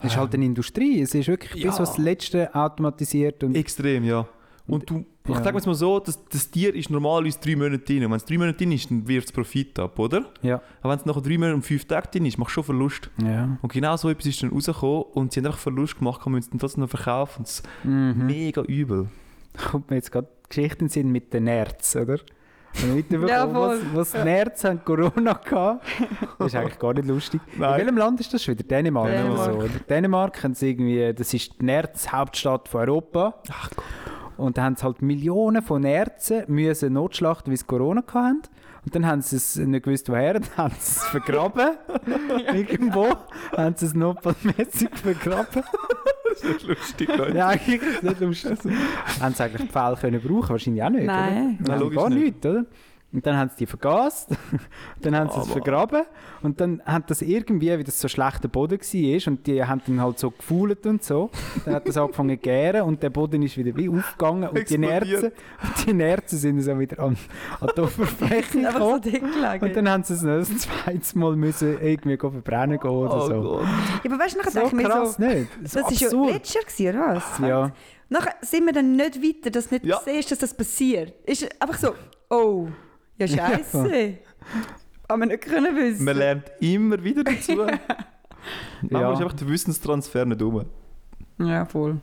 Es ist halt eine Industrie. Es ist wirklich Ja. bis aufs Letzte automatisiert. Und Extrem, ja. Und du, ich ja. sage jetzt mal so, das, das Tier ist normalerweise drei Monate drin. Und wenn es drei Monate drin ist, dann wirft es Profit ab, oder? ja. Aber wenn es nach drei Monaten und fünf Tagen drin ist, machst du schon Verlust. ja. Und genau so etwas ist dann rausgekommen und sie haben einfach Verlust gemacht, kann man es dann trotzdem noch verkaufen. Das ist Mhm. mega übel. kommt mir jetzt gerade Geschichten sind mit den Nerds, oder? Wenn ich mitbekommen, Ja, was, voll. was die Nerds haben Corona gehabt. Das ist eigentlich gar nicht lustig. In Nein. welchem Land ist das schon wieder? Dänemark, oder Dänemark. so. Oder? Dänemark haben sie irgendwie, das ist die Nerds-Hauptstadt von Europa. Ach Gott. Und da haben sie halt Millionen von Nerzen müssen notschlachten, weil sie Corona hatten. Und dann haben sie es nicht gewusst, woher, dann haben sie es vergraben. Irgendwo haben sie es notfallmäßig vergraben. Das ist nicht lustig, Leute. Ja, eigentlich ist es nicht lustig. haben sie eigentlich die Pfeile können brauchen? Wahrscheinlich auch nicht, Nein. oder? Nein, Nein, logisch gar nicht. nicht, oder? Und dann haben sie die vergast, dann haben sie es vergraben und dann hat das irgendwie, wie das so schlechter Boden war und die haben dann halt so gefühlt und so, dann hat das angefangen zu gären und der Boden ist wieder wie aufgegangen und die. Nerzen, und die Nerzen sind so wieder an, an die Oberfläche so gekommen. gelegen. Und dann haben sie es noch ein zweites Mal müssen irgendwie go verbrennen gehen oder Oh so. Gott. ja, aber weißt du, nachher So denke ich mir krass so, nicht? So das war ja absurd. letztes Jahr, gewesen, oder was? Ja. Nachher sind wir dann nicht weiter, dass du nicht Ja. siehst, dass das passiert. Ist einfach so, oh, ja scheiße. Aber wir nicht können wissen. Man lernt immer wieder dazu. Manchmal Ja. ist einfach der Wissenstransfer nicht um. Ja, voll.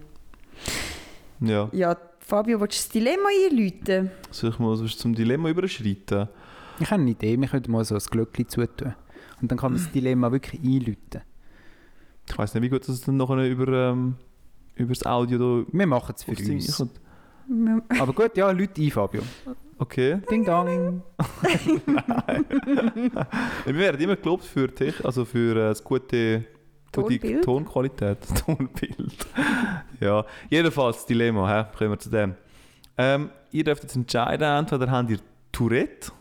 Ja. Ja, Fabio, willst du das Dilemma einläuten? Soll ich mal so zum Dilemma überschreiten? Ich habe eine Idee, wir könnten mal so ein Glöckchen zutun. Und dann kann man das Dilemma wirklich einläuten. Ich weiß nicht, wie gut das dann nachher über, ähm, über das Audio da Wir machen es für uns. Aber gut, ja, Leute ein, Fabio. Okay. Ding dong. Wir werden immer gelobt für Tech, also für äh, das gute gute Tonbild? Tonqualität, Tonbild. ja, jedenfalls Dilemma, hä? kommen wir zu dem. Ähm, ihr dürft jetzt entscheiden, entweder habt ihr Tourette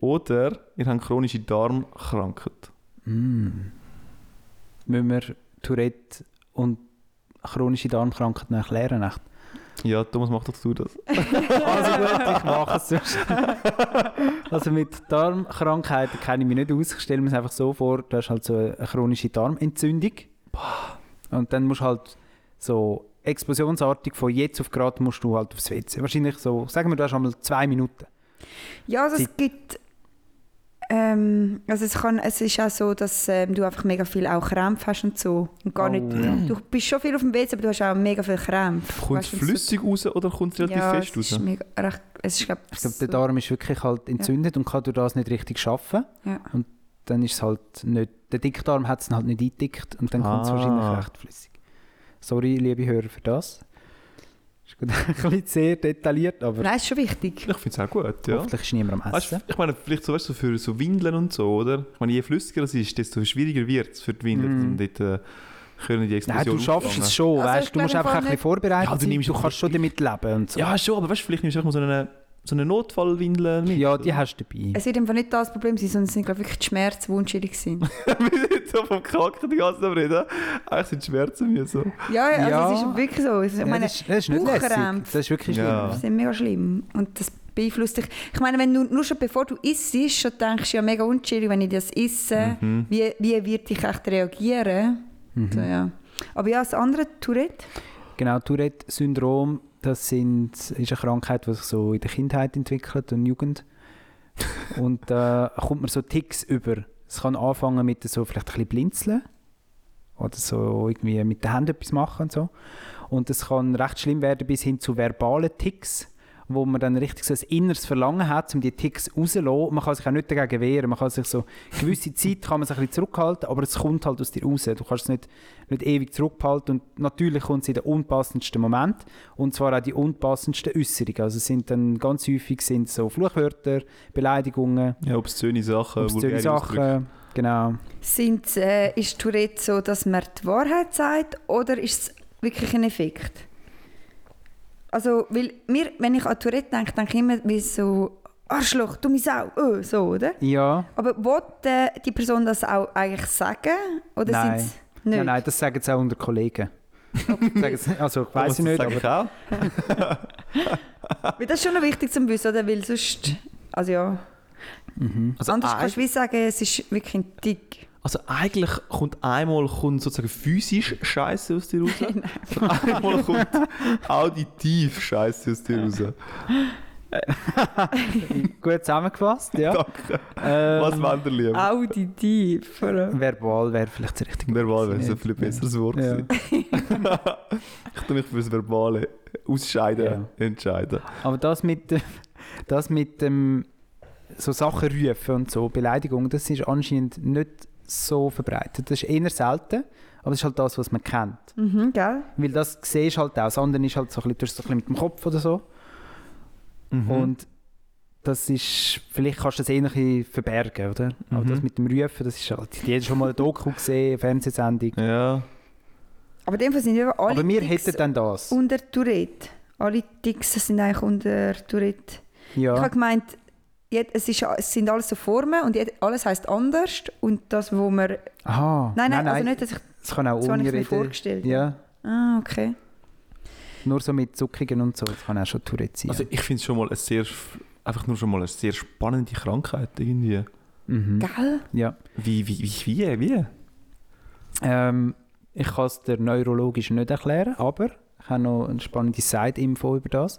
oder ihr habt chronische Darmkrankheit. Mm. Müssen wir Tourette und chronische Darmkrankheit erklären? Echt? Ja, Thomas, mach doch du das. Also gut, ich mache es sonst. also mit Darmkrankheiten kenne ich mich nicht aus. Ich stelle mir es einfach so vor, du hast halt so eine chronische Darmentzündung. Und dann musst du halt so explosionsartig von jetzt auf gerade musst du halt aufs WC. Wahrscheinlich so, sagen wir, du hast einmal zwei Minuten. Ja, also es gibt. Ähm, also es, kann, es ist auch so, dass ähm, du einfach mega viel auch Krämpfe hast und so. Und gar Oh, nicht, ja. Du bist schon viel auf dem WC, aber du hast auch mega viel Krämpfe. Kommt es flüssig raus oder kommt es relativ ja, fest es raus? ist mega, recht, es ist, glaub, Ich glaube, so- der Darm ist wirklich halt entzündet und kann durch das nicht richtig schaffen. Ja. Und dann ist es halt nicht, der Dickdarm hat es halt nicht eingedickt und dann kommt es Ah. wahrscheinlich recht flüssig. Sorry, liebe Hörer, für das. Ist gut, ein bisschen sehr detailliert, aber Nein, ist schon wichtig. Ich finde es auch gut, ja. hoffentlich ist niemand am Weißt, Essen. du, ich meine, vielleicht so, weißt, so für so Windeln und so, oder? Ich meine, je flüssiger es ist, desto schwieriger wird es für die Windeln. Mm. Dort äh, können die Nein, Explosionen du schaffst auffangen. es schon, Also weißt du, musst einfach ein bisschen vorbereitet Ja, du sein, du kannst schon damit leben und so. Ja, schon, aber weißt du, vielleicht nimmst du auch mal so eine, so eine Notfallwindel mit. Ja, die hast du dabei. Es wird einfach nicht das Problem sein, sondern es sind glaub, wirklich die Schmerzen, die unschuldig sind. Wir sind so vom Kacken die ganze Zeit reden. Eigentlich sind die Schmerzen mir so. Ja, also Ja. es ist wirklich so. Ich Ja, meine, das, ist, das ist nicht lässig. Das ist wirklich schlimm. Ja. Das ist mega schlimm. Und das beeinflusst dich. Ich meine, wenn du nur schon bevor du isst, schon denkst, ja, mega unschuldig, wenn ich das esse, Mhm. wie, wie wird ich echt reagieren? Mhm. So, ja. Aber ja, das andere, Tourette, Genau, Tourette-Syndrom, das sind, ist eine Krankheit, die sich so in der Kindheit entwickelt und Jugend. und da kommt man so Ticks über. Es kann anfangen mit so vielleicht ein bisschen blinzeln oder so irgendwie mit den Händen etwas machen und so. Und es kann recht schlimm werden bis hin zu verbalen Ticks, wo man dann richtig so ein inneres Verlangen hat, um die Ticks rauszulassen. Man kann sich auch nicht dagegen wehren. Man kann sich so, gewisse Zeit kann man sich ein bisschen zurückhalten, aber es kommt halt aus dir raus. Du kannst es nicht, nicht ewig zurückhalten und natürlich kommt es in den unpassendsten Moment und zwar auch die unpassendsten Äußerungen. Also es sind dann ganz häufig sind so Fluchwörter, Beleidigungen, Ja, obszöne Sachen, obszöne vulgäre Ausdrücke. Sachen. Genau. sind, äh, ist Tourette so, dass man die Wahrheit sagt oder ist es wirklich ein Effekt? Also, weil mir, wenn ich an Tourette denke, denke ich immer wie so Arschloch, dumme Sau, oh, so, oder? Ja, Aber wollte die Person das auch eigentlich sagen? Oder Nein. sind's nicht? nein, nein, das sagen sie auch unter Kollegen. Sie- also, ich weiß Aber nicht, das sage aber ich auch. Weil das ist schon noch wichtig zu wissen, oder? Weil sonst, also ja, Also, anders kannst eig- du wie sagen, es ist wirklich ein Tick. Also eigentlich kommt einmal kommt sozusagen physisch Scheiße aus dir raus. einmal kommt auditiv Scheiße aus dir raus. gut zusammengefasst, ja. Danke. Ähm, Was wollt ihr lieber? Auditiv. Verbal wäre vielleicht das richtige Verbal wäre so ein viel besseres Wort Ja. gewesen. ich tue mich für das Verbale ausscheiden Ja. entscheiden. Aber das mit, dem- das mit dem so Sachen rufen und so, Beleidigungen, das ist anscheinend nicht so verbreitet. Das ist eher selten, aber es ist halt das, was man kennt. Mhm, gell? Weil das siehst du halt auch. Das andere ist halt so ein bisschen, du hast so ein bisschen mit dem Kopf oder so. Mhm. Und das ist, vielleicht kannst du das eh ein bisschen verbergen, oder? Aber Mhm. das mit dem Rufen, das ist halt, jeder schon mal ein Doku gesehen, eine Fernsehsendung. ja. Aber in dem Fall sind ja alle Aber wir Ticks hätten dann das. unter Tourette. Alle Ticks sind eigentlich unter Tourette. Ich Ja. habe gemeint, es, ist, es sind alles so Formen und alles heisst anders. Und das, wo man... Aha. Nein, nein, also nicht, dass ich... Es kann auch So habe ich ohne mir vorgestellt. Ja. Ah, okay. Nur so mit Zuckungen und so, das kann auch schon Tourette sein. Also ich finde es schon mal eine sehr, einfach nur schon mal eine sehr spannende Krankheit irgendwie. mhm. Gell? Ja. Wie, wie, wie, wie, wie? Ähm, ich kann es dir neurologisch nicht erklären, aber ich habe noch eine spannende Side-Info über das.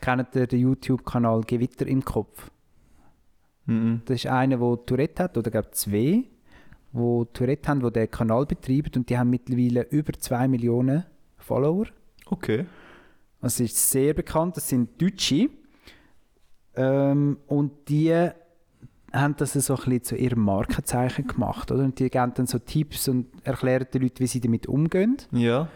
Kennt ihr den YouTube-Kanal Gewitter im Kopf? Mhm. Das ist einer, der Tourette hat, oder glaube zwei, die Tourette haben, die den Kanal betreiben und die haben mittlerweile über 2 Millionen Follower. Okay. Es ist sehr bekannt, das sind Deutsche. Ähm, und die haben das so ein bisschen zu ihrem Markenzeichen gemacht. Oder? Und die geben dann so Tipps und erklären den Leuten, wie sie damit umgehen. Ja.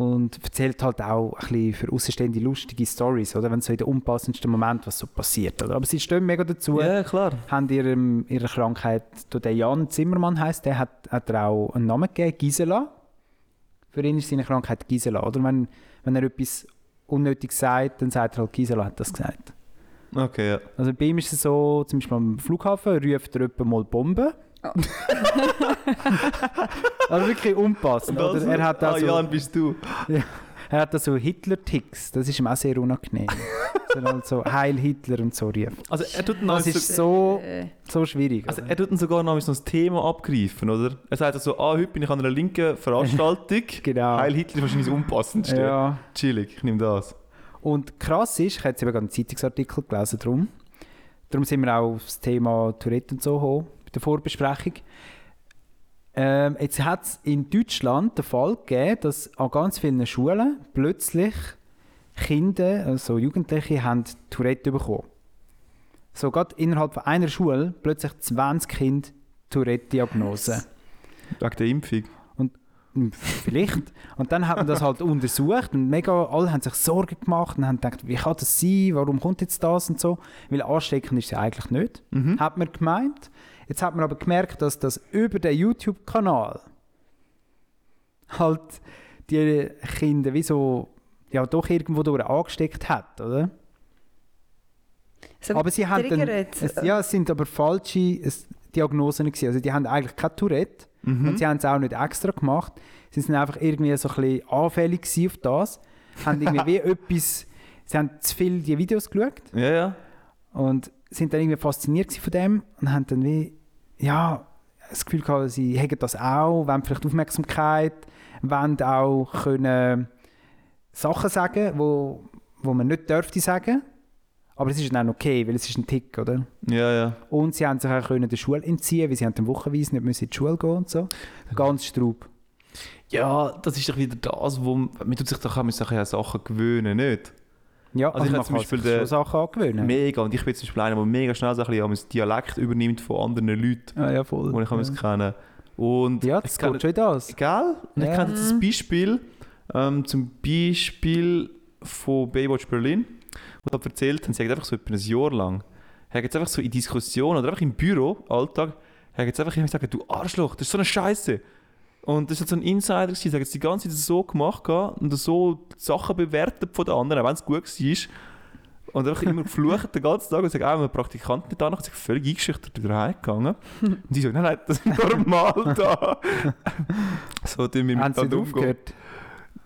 Und erzählt halt auch ein bisschen für Außenstehende lustige Stories, oder? Wenn so in den unpassendsten Moment was so passiert. Oder? Aber sie stehen mega dazu. Ja, klar. Haben ihrem, ihrer Krankheit, der Jan Zimmermann heißt, der hat, hat er auch einen Namen gegeben, Gisela. Für ihn ist seine Krankheit Gisela. Oder wenn, wenn er etwas unnötig sagt, dann sagt er halt, Gisela hat das gesagt. Okay, ja. Also bei ihm ist es so, zum Beispiel am Flughafen ruft er jemand mal Bombe. also wirklich unpassend. Oder? Er hat ah, also, Jan, bist du. er hat also Hitler-Ticks, das ist ihm auch sehr unangenehm. so, halt so Heil Hitler und so rufen. Also er tut Das noch ist so, so, Äh, so schwierig. also oder? er tut dann sogar noch so ein Thema abgreifen, oder? Er sagt so, ah, heute bin ich an einer linken Veranstaltung. Genau. Heil Hitler ist wahrscheinlich das Unpassendste. ja. Chillig, ich nehme das. Und krass ist, ich habe jetzt eben gerade einen Zeitungsartikel gelesen, darum. Darum sind wir auch auf das Thema Tourette und so gekommen, bei der Vorbesprechung. Ähm, jetzt hat es in Deutschland den Fall gegeben, dass an ganz vielen Schulen plötzlich Kinder, also Jugendliche, haben Tourette bekommen. So gerade innerhalb von einer Schule plötzlich 20 Kinder Tourette-Diagnose. Wegen der Impfung. Hm, Vielleicht. Und dann hat man das halt untersucht und mega, alle haben sich Sorgen gemacht und haben gedacht, wie kann das sein, warum kommt jetzt das und so. Weil ansteckend ist es ja eigentlich nicht, Mhm. hat man gemeint. Jetzt hat man aber gemerkt, dass das über den YouTube-Kanal halt die Kinder wie so, ja doch irgendwo durch angesteckt hat, oder? so Aber sie haben dann, triggert. es, ja, es sind aber falsche es, Diagnosen gewesen. Also die haben eigentlich kein Tourette Mhm. und sie haben es auch nicht extra gemacht. Sie sind einfach irgendwie so ein bisschen anfällig auf das. haben irgendwie wie etwas, sie haben zu viel die Videos geschaut Ja, ja. und sind dann irgendwie fasziniert von dem und haben dann wie, ja, das Gefühl gehabt, sie hätten das auch, wollen vielleicht Aufmerksamkeit, wollen auch können Sachen sagen, wo, wo man nicht dürfte sagen. Aber es ist dann auch okay, weil es ist ein Tick, oder? Ja, ja. Und sie haben sich auch können der Schule entziehen, weil sie haben dann wochenweise nicht müssen in die Schule gehen und so. Ganz straub. Ja, das ist doch wieder das, wo man, man tut sich doch auch an Sachen gewöhnen, nicht? Ja, Also ich man habe zum kann Beispiel den- Sachen angewöhnen. Mega. Und ich bin zum Beispiel einer, der mega schnell so ein bisschen ein Dialekt übernimmt von anderen Leuten, Ah, ja, voll. die ich ja. kenne. Und ja, ich das kenne- geht schon das. Gell? Und ich Ja. kenne jetzt ein Beispiel, ähm, zum Beispiel von Baywatch Berlin, wo er erzählt haben, sie haben einfach so etwa ein Jahr lang, haben jetzt einfach so in Diskussionen oder einfach im Büro, Alltag, haben jetzt einfach immer gesagt, du Arschloch, das ist so eine Scheiße. Und das ist so ein Insider, haben jetzt die ganze Zeit so gemacht und so Sachen bewertet von den anderen, auch wenn es gut war. Und einfach immer geflucht den ganzen Tag und sagt, auch ein Praktikant nicht da, ich bin völlig eingeschüchtert wieder heimgegangen. Und die sagen, nein, nein, das ist normal da. so tun wir Haben sie nicht umgehen. aufgehört?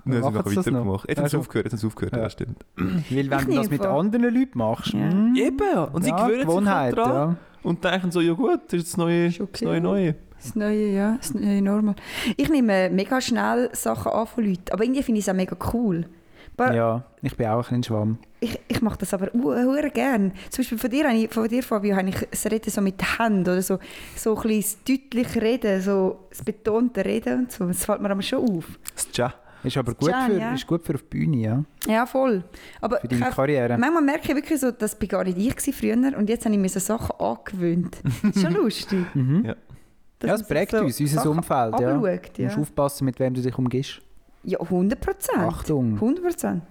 Nein, sie haben weitergemacht. Jetzt haben sie Also- aufgehört, jetzt haben sie aufgehört, Ja. ja, stimmt. Weil wenn Ich du das mit nehme anderen Leuten machst, Ja. mm, Eben, und sie ja, gewöhnen sich halt dran ja. und denken so, ja gut, das ist das neue, okay. das neue Neue. Das neue, ja, das neue Normal. Ich nehme mega schnell Sachen an von Leuten, aber irgendwie finde ich es auch mega cool. Aber Ja, ich bin auch ein bisschen Schwamm. ich, ich mache das aber hure gern. Zum Beispiel von dir, ich- von dir Fabio, habe ich das Reden so mit den Händen oder so, so ein bisschen das deutliche Reden, so das betonte Reden und so. Das fällt mir aber schon auf. Das Tja. Ist aber gut, Jan, für, ja. ist gut für auf die Bühne, ja. Ja, voll. Aber Für deine Karriere. manchmal merke ich wirklich so, das war gar nicht ich früher und jetzt habe ich mir so Sachen angewöhnt. Das ist schon lustig. Mhm. Ja. Ja, es prägt so uns, unser Sachen Umfeld. Ja. Du ja. musst aufpassen, mit wem du dich umgibst. Ja, 100 Prozent. Achtung. 100 Prozent.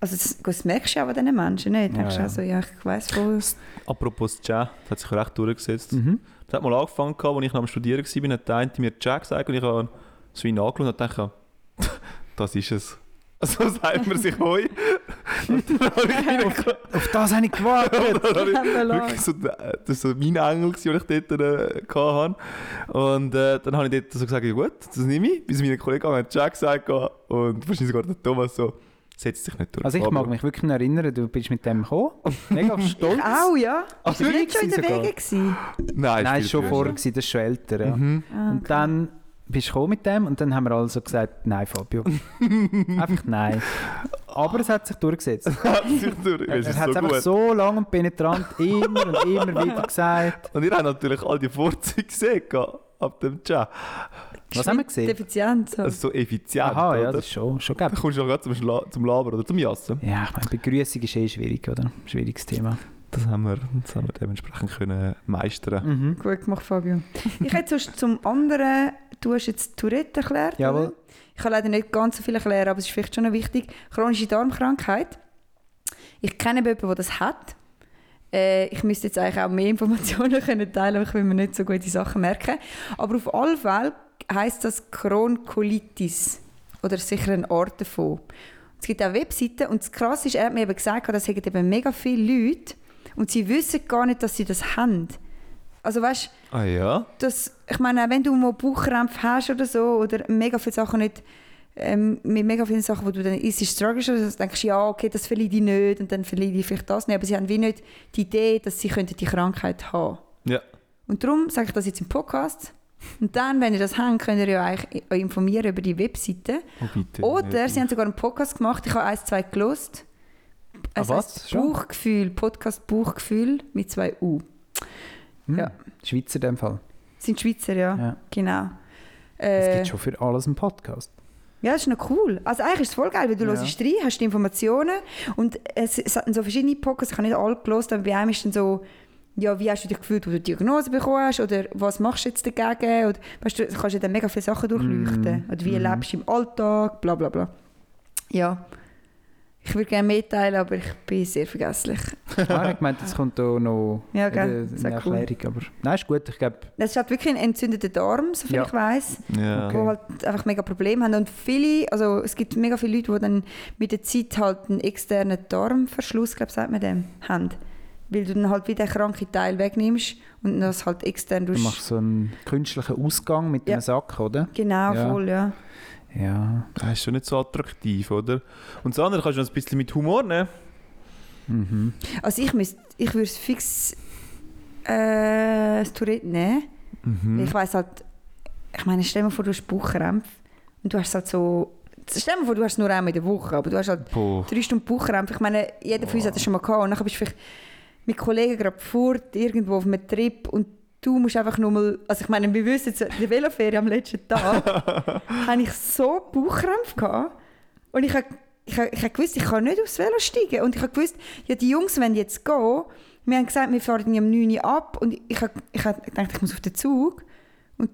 Also das, das merkst du ja auch an diesen Menschen nicht. Du Ja, denkst ja. also, ja, ich weiss voll. Apropos Tja, das hat sich recht durchgesetzt. Mhm. Das hat mal angefangen, als ich noch am Studieren war, hat der eine mir Tja gesagt und ich habe so ihn angeschaut und dachte, das ist es. So sagt man sich heu. Auf das habe ich gewartet. wirklich so, das war so mein Engel, den ich dort äh, hatte. Und äh, dann habe ich dort so gesagt, ja gut, das nehme ich. Bis meine Kollegen haben Jack gesagt und wahrscheinlich sogar der Thomas so, setzt sich nicht durch. Also ich mag mich wirklich noch erinnern, du bist mit dem gekommen. Mega stolz. Ich auch, ja. Ach, Ich war nicht schon in? Wegen. gewesen. Nein, Nein, viel ist schon früher. vorher, das ist schon älter. Ja. Mhm. Ah, Und dann bist du mit dem und dann haben wir also gesagt, nein Fabio. Einfach nein. Aber es hat sich durchgesetzt. Hat sich durch. Er, er hat es so einfach gut. so lang und penetrant immer und immer wieder gesagt. Und ihr habt natürlich all die Vorzüge gesehen ab dem Chat. Was haben wir gesehen? Effizient. So. Also so effizient, Aha, ja, oder? das ist schon, schon Da gegeben. kommst du auch gerade zum, Schla zum Labern oder zum Jassen. Ja, ich meine, Begrüßung ist eh schwierig, oder? Schwieriges Thema. Das haben wir, das haben wir dementsprechend können meistern. Mhm. Gut gemacht, Fabio. Ich hätte sonst zum anderen, du hast jetzt Tourette erklärt. Jawohl. Ich kann leider nicht ganz so viel erklären, aber es ist vielleicht schon noch wichtig. Chronische Darmkrankheit. Ich kenne jemanden, der das hat. Äh, ich müsste jetzt eigentlich auch mehr Informationen können teilen, aber ich will mir nicht so gute Sachen merken. Aber auf alle Fälle heisst das Cronkolitis. Oder sicher ein Ort davon. Es gibt auch Webseiten und das Krasse ist, er hat mir eben gesagt, das haben eben mega viele Leute und sie wissen gar nicht, dass sie das haben. Also weißt Ah ja? das, ich meine, wenn du mal Bauchkrämpfe hast oder so, oder mega viele Sachen nicht, ähm, mit mega vielen Sachen, wo du dann easy struggles, oder so, denkst du, ja, okay, das verliere ich nicht und dann verliere ich vielleicht das nicht, aber sie haben wie nicht die Idee, dass sie könnten die Krankheit haben Ja. Und darum sage ich das jetzt im Podcast. Und dann, wenn ihr das habt, könnt ihr ja eigentlich euch informieren über die Webseite. Oh, bitte. Oder sie haben sogar einen Podcast gemacht, ich habe eins, zwei gelost. Ah, Es was? heisst Schon? Bauchgefühl, Podcast Bauchgefühl mit zwei U. Hm. Ja. Schweizer in dem Fall. sind Schweizer, ja. Ja. Genau. Es Äh, gibt schon für alles einen Podcast. Ja, das ist noch cool. Also eigentlich ist es voll geil, weil du Ja. hörst rein, hast die Informationen und es, es hatten so verschiedene Podcasts, ich habe nicht alle gelesen, aber bei einem ist dann so, ja, wie hast du dich gefühlt, wo du die Diagnose bekommen hast oder was machst du jetzt dagegen und weißt du, du kannst ja dann mega viele Sachen durchleuchten Mm, oder wie mm. lebst du im Alltag, bla bla bla. Ja, ich würde gerne mitteilen, aber ich bin sehr vergesslich. Ah, ich meinte, jetzt kommt da noch Ja, das eine wär cool. Erklärung. Aber nein, ist gut. Ich glaube, Es ist halt wirklich ein entzündeter Darm, soviel Ja. ich weiß. Ja. wo halt einfach mega Probleme haben. Und viele, also es gibt mega viele Leute, die dann mit der Zeit halt einen externen Darmverschluss, glaube sagt man dem, haben. Weil du dann halt wieder den kranken Teil wegnimmst und das halt extern du machst so einen künstlichen Ausgang mit Ja. einem Sack, oder? Genau, Ja. voll, ja. Ja. Das ist schon nicht so attraktiv, oder? Und das andere kannst du noch ein bisschen mit Humor nehmen. Mhm. Also ich, müsst, ich würde fix äh, das Tourette nehmen. Mhm. Ich weiß halt, ich meine, stell dir vor, du hast Bauchkrämpfe und du hast halt so, stell dir vor, du hast es nur einmal in der Woche, aber du hast halt Boah. drei Stunden Bauchkrämpfe. Ich meine, jeder von uns hat das schon mal gehabt. Und dann bist du vielleicht mit Kollegen gerade fort, irgendwo auf einem Trip und du musst einfach nur mal, also ich meine, wir wissen jetzt, der Veloferie am letzten Tag, habe ich so Bauchkrämpfe gehabt. Und ich habe ich, hab- ich hab gewusst, ich kann nicht aufs Velo steigen. Und ich habe gewusst, ja, die Jungs wollen jetzt gehen. Wir haben gesagt, wir fahren um 9 Uhr ab. Und ich habe ich hab gedacht, ich muss auf den Zug. Und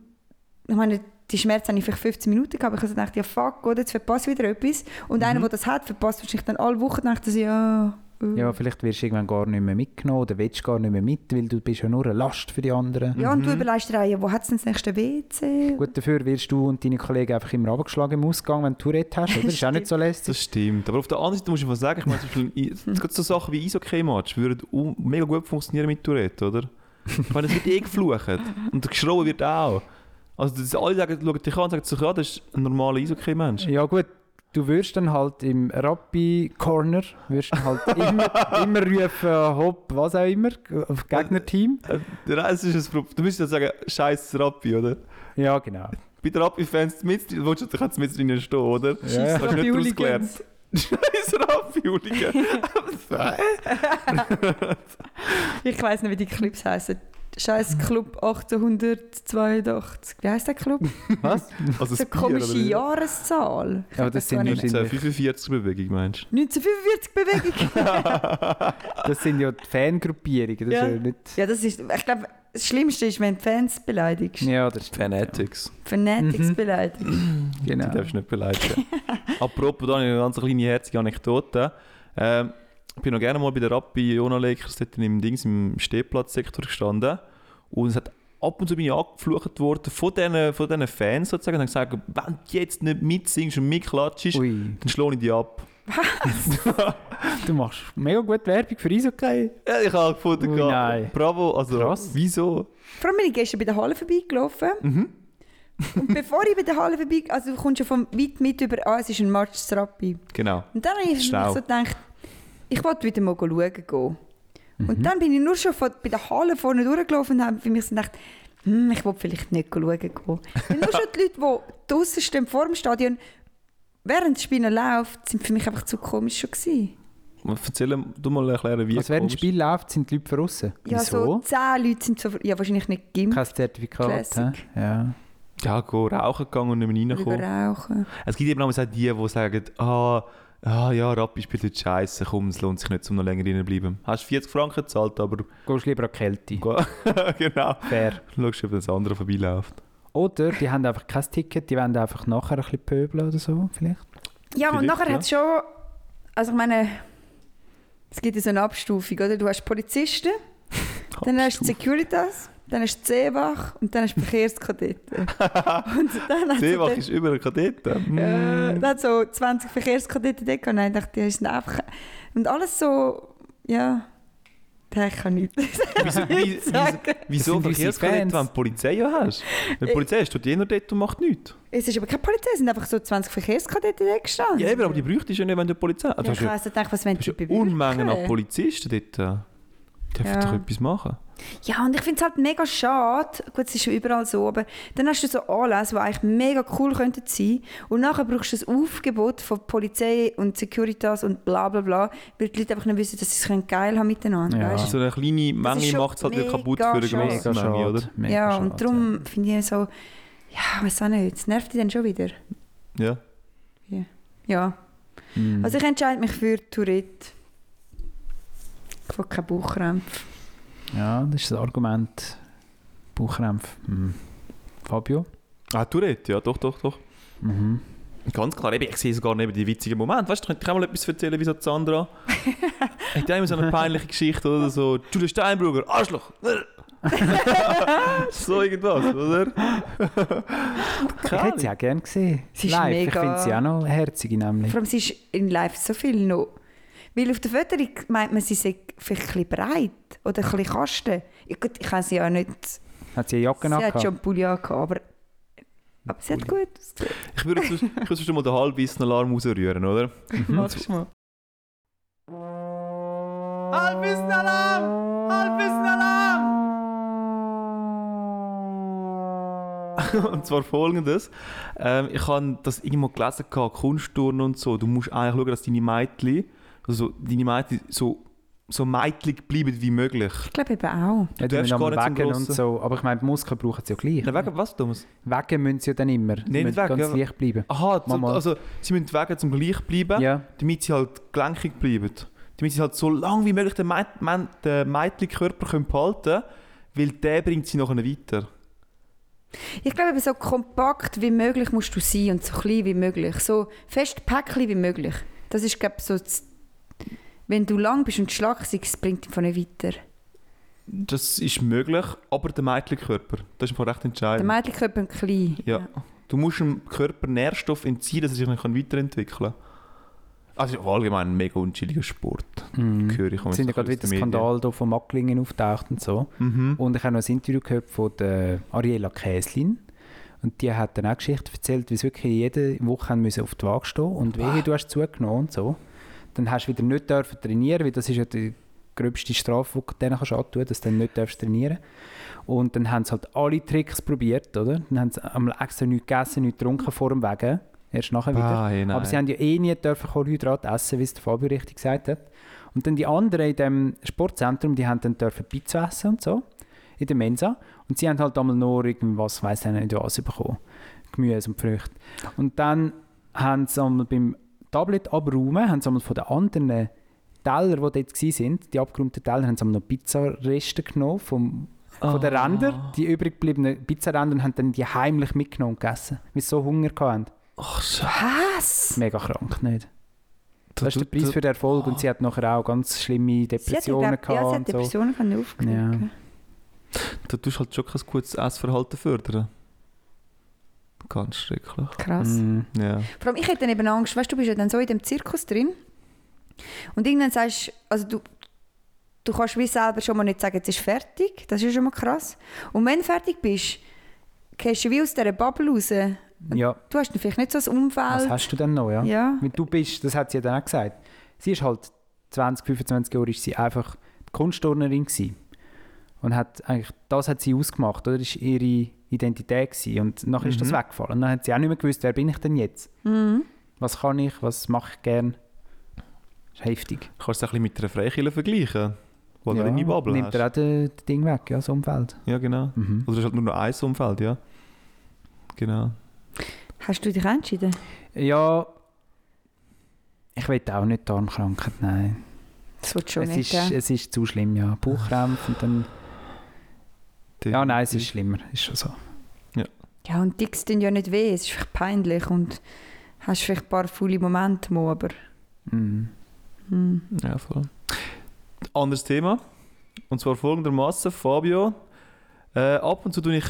ich meine, die Schmerzen habe ich vielleicht 15 Minuten gehabt, aber ich habe gedacht, ja fuck, oder, jetzt verpasse ich wieder etwas. Und einer, der das hat, verpasst wahrscheinlich dann alle Wochen, er so, ja, Uh. Ja, vielleicht wirst du irgendwann gar nicht mehr mitgenommen oder willst gar nicht mehr mit, weil du bist ja nur eine Last für die anderen. Ja, und du überlegst dir auch, ja, wo hat es denn das nächste WC? Gut, dafür wirst du und deine Kollegen einfach immer abgeschlagen im Ausgang, wenn du Tourette hast, oder? Ist auch nicht so lästig. Das stimmt. Aber auf der anderen Seite muss ich mal sagen, ich meine, zum Beispiel, so Sachen wie Eishockey-Match würden um- mega gut funktionieren mit Tourette, oder? Ich meine, es wird eh geflucht. Und geschrauen wird auch. Also das, alle sagen, schauen dich an und sagen sich, ja, das ist ein normaler Eishockey-Mensch. Ja gut, du wirst dann halt im Rappi-Corner wirst dann halt immer, immer rufen, hopp, was auch immer, auf Gegnerteam. Äh, Der Rest ist ein Problem. Du müsstest ja sagen, scheiß Rappi, oder? Ja, genau. Bei den Rappi-Fans, willst du dich jetzt mit drinnen stehen, oder? Ja. Hast du nicht daraus gelernt. Scheiß Rappi-Hooligan. Ich weiß nicht, wie die Clips heißen. Scheiß Club 1882. Wie heißt der Club? Was? Also So eine komische Jahreszahl. Ich Ja, weiß das gar sind nicht. wahrscheinlich- 45-Bewegung, meinst 1945 Bewegung. Das sind ja die Fangruppierungen. Das Ja. ist ja nicht... ja, das ist. Ich glaube, das Schlimmste ist, wenn du Fans beleidigst. Ja, das du? Fanatics. Fanatics Mhm. beleidigst. genau. Die darfst du nicht beleidigen. Apropos, da habe ich eine ganz kleine herzige Anekdote. Ähm, bin noch gerne mal bei der Rappi Jona Lakers dort im, Dings, im Stehplatzsektor gestanden. Und es hat ab und zu bin ich angeflucht worden von diesen, von diesen Fans sozusagen. Und haben gesagt, wenn du jetzt nicht mitsingst und mitklatschst, Ui, dann schlage ich dich ab. du machst mega gut Werbung für Eishockey. Ja, ich habe gefunden, Ui, nein. bravo. Also, Krass. wieso? Vor allem bin ich gestern bei der Halle vorbeigelaufen. Mhm. Und bevor ich bei der Halle vorbei... Also du kommst ja vom weit mit über... Ah, es ist ein Match zu Rappi. Genau. Und dann habe ich so gedacht, ich wollte wieder mal schauen gehen. Mhm. Und dann bin ich nur schon von, bei der Halle vorne durchgelaufen und habe für mich so gedacht, hm, ich will vielleicht nicht schauen gehen. Weil nur schon die Leute, die draußen stehen vor dem Stadion, während das Spiel läuft, sind für mich einfach zu komisch schon gewesen. Erzähl du mal erklären, wie Also während das Spiel läuft, sind die Leute draußen. Ja, so Wieso? zehn Leute sind so... Ja, wahrscheinlich nicht geimpft. Kein Zertifikat. Ja. Ja, go rauchen gegangen und nicht mehr reinkommen. Rauchen. Es gibt eben auch die, die sagen, ah, ah ja, Rappi spielt jetzt scheiße, komm, es lohnt sich nicht, um noch länger drinnen zu bleiben. Hast 40 Franken gezahlt, aber Gehst lieber an die Kälte. genau. Fair. Schaust, ob das andere vorbeiläuft. Oder die haben einfach kein Ticket, die wollen einfach nachher ein bisschen pöbeln oder so, vielleicht. Ja, und Vielleicht, nachher ja. hat es schon... Also ich meine, es gibt ja so eine Abstufung, oder? Du hast Polizisten, dann hast du Securitas, dann hast du Seewach und dann hast du Verkehrskadetten. und dann so ist über ein Kadett. äh, dann hat so 20 Verkehrskadetten dort und dann dachte ich, die sind einfach... Und alles so, ja... Da ich kann nichts Wieso, wieso, sagen. wieso Das sind unsere Verkehrskadett, Fans. wenn du die Polizei ja hast? Weil die Polizei ist dort jener dort und macht nichts. Es ist aber keine Polizei, es sind einfach so 20 Verkehrskadetten dort gestanden. Ja, eben, aber die bräuchtest du ja nicht, wenn du Polizei hast. Ja, Du ich hast ja, weiss nicht, was wollen du hast die ja bewirken? Unmengen an Polizisten dort. Dürfen Ja. doch etwas machen. Ja, und ich finde es halt mega schade. Gut, es ist ja überall so, aber dann hast du so Anlässe, die eigentlich mega cool könnten sein. Und nachher brauchst du ein Aufgebot von Polizei und Securitas und bla bla bla, weil die Leute einfach nicht wissen, dass sie es geil haben miteinander. Ja. Weißt? So eine kleine Menge macht es halt wieder kaputt für eine Mega Menge, oder? Mega ja, schade, und darum finde ich so, ja, weiß auch nicht, es nervt dich dann schon wieder. Ja. Ja, Hm. also ich entscheide mich für Tourette. Ich will keine Bauchkrämpfe. Ja, das ist das Argument. Bauchkrämpfe. Hm. Fabio? Ah, Tourette, ja, doch, doch, doch. Mhm. Ganz klar, ich sehe sogar neben die witzigen Momente. Weißt du, könnte ich auch mal etwas erzählen, wie so Sandra? Hat immer so eine peinliche Geschichte oder so. Julia Steinbrugger, Arschloch! so irgendwas, oder? Ich hätte sie auch gerne gesehen. Sie ist Live. Ich mega- finde sie auch noch herzig nämlich. Vor allem, sie ist in live so viel noch. Weil auf der Fotos meint man, sie sei vielleicht ein breit oder ein bisschen Kasten. Gut, ich habe sie ja nicht... Hat sie eine Jacke Sie hat schon einen Pulli angehabt, aber... Aber sie hat gut. Ich würde sonst- ich würde schon mal den halbwissen Alarm rausrühren, oder? Machst du mal. Halbwissen Alarm! Halbwissen Alarm! und zwar folgendes. Ähm, ich habe das irgendwo gelesen, gehabt, Kunstturnen und so. Du musst eigentlich schauen, dass deine Mädchen, also deine Mädchen so, so meitlig bleiben wie möglich. Ich glaube eben auch. Ja, die darfst gar aber nicht wegen und so. Aber ich meine, die Muskeln brauchen sie ja gleich. Na, wegen was, Thomas? Wegen müssen sie ja dann immer. Sie nicht wegen, ganz ja. leicht bleiben. Aha, Mama. also sie müssen wegen zum gleich bleiben, Ja. damit sie halt gelenkig bleiben. Damit sie halt so lange wie möglich den, Meit Men- den Mädchenkörper können behalten können, weil der bringt sie nachher weiter. Ich glaube, eben so kompakt wie möglich musst du sein und so klein wie möglich. So fest Päckchen wie möglich. Das ist, glaube ich, so das wenn du lang bist und schlank bist, es bringt dich nicht weiter. Das ist möglich, aber der Mädchenkörper, das ist einfach recht Der entscheidend. Mädchenkörper ist klein. Ja. Du musst dem Körper Nährstoff entziehen, dass er sich dann weiterentwickeln kann. Also allgemein ein mega unchilliger Sport. Mhm. Höre ich Es sind ja gerade wieder Skandale da von Macklingen auftaucht und so. Mhm. Und ich habe noch ein Interview gehört von der Ariela Käslin. Und die hat dann auch Geschichte erzählt, wie sie wirklich jede Woche müssen auf die Waage stehen und wehe, du hast zugenommen und so. Dann hast du wieder nicht dürfen trainieren, weil das ist ja die gröbste Strafe, die du denen kannst antun kannst, dass du dann nicht darfst trainieren Und dann haben sie halt alle Tricks probiert, oder? Dann haben sie einmal extra nichts gegessen, nichts getrunken vor dem Wegen. Erst nachher wieder. Ah, hey, nein. Aber sie haben ja eh nie dürfen Kohlenhydrate essen, wie es der Fabio richtig gesagt hat. Und dann die anderen in dem Sportzentrum, die haben dann dürfen Pizza essen und so, in der Mensa. Und sie haben halt einmal nur irgendwas, weiss ich nicht was bekommen. Gemüse und Früchte. Und dann haben sie einmal beim Tablet abräumen, haben sie von den anderen Teller, die dort waren, die abgeräumten Teller, haben sie noch Pizzareste genommen vom, von den Ah. Rändern. Die übrig gebliebenen Pizzaränder und haben dann die heimlich mitgenommen und gegessen, weil sie so Hunger hatten. Ach, Scheiße. Was? Mega krank, nicht? Das ist der Preis für den Erfolg und sie hat nachher auch ganz schlimme Sie hat, Depressionen ja, ja, sie gehabt. hat und so. Depressionen können aufkriegen. Da tust du halt schon kein gutes Essverhalten fördern. Ganz schrecklich. Krass. Mm. Ja. Vor allem, ich hätte dann eben Angst, weißt du, du bist ja dann so in dem Zirkus drin und irgendwann sagst also du, du kannst wie selber schon mal nicht sagen, jetzt ist fertig, das ist schon mal krass. Und wenn du fertig bist, gehst du wie aus dieser Bubble raus. Ja, Du hast dann vielleicht nicht so das Umfeld. was hast du denn noch, ja? Ja. Weil du bist, das hat sie ja dann auch gesagt, sie ist halt 20, 25 Jahre ist sie einfach die Kunstturnerin gewesen. Und hat eigentlich, das hat sie ausgemacht, oder? Das war ihre Identität gewesen. Und nachher ist das Mhm. weggefallen. Und dann hat sie auch nicht mehr gewusst, wer bin ich denn jetzt? Mhm. Was kann ich, was mache ich gern? Das ist heftig. Kannst du es ein bisschen mit einer Freikirche vergleichen? Wo du ja, deine Bubble nimmt hast. er auch das Ding weg, ja, das Umfeld. Ja, genau. Mhm. Oder es ist halt nur noch ein Umfeld, ja. Genau. Hast du dich entschieden? Ja, ich will auch nicht Darmkrankheit, nein. Das wird schon Es nicht, ist, gell? es ist zu schlimm, ja. Bauchkrämpfe und dann... Ja, nein, es ist schlimmer, ist schon so. Ja, und Dicks tun ja nicht weh, es ist vielleicht peinlich und hast vielleicht ein paar faule Momente mal, aber... Mhm. Hm. Ja, voll. Anderes Thema. Und zwar folgendermaßen, Fabio. Äh, ab und zu tue ich,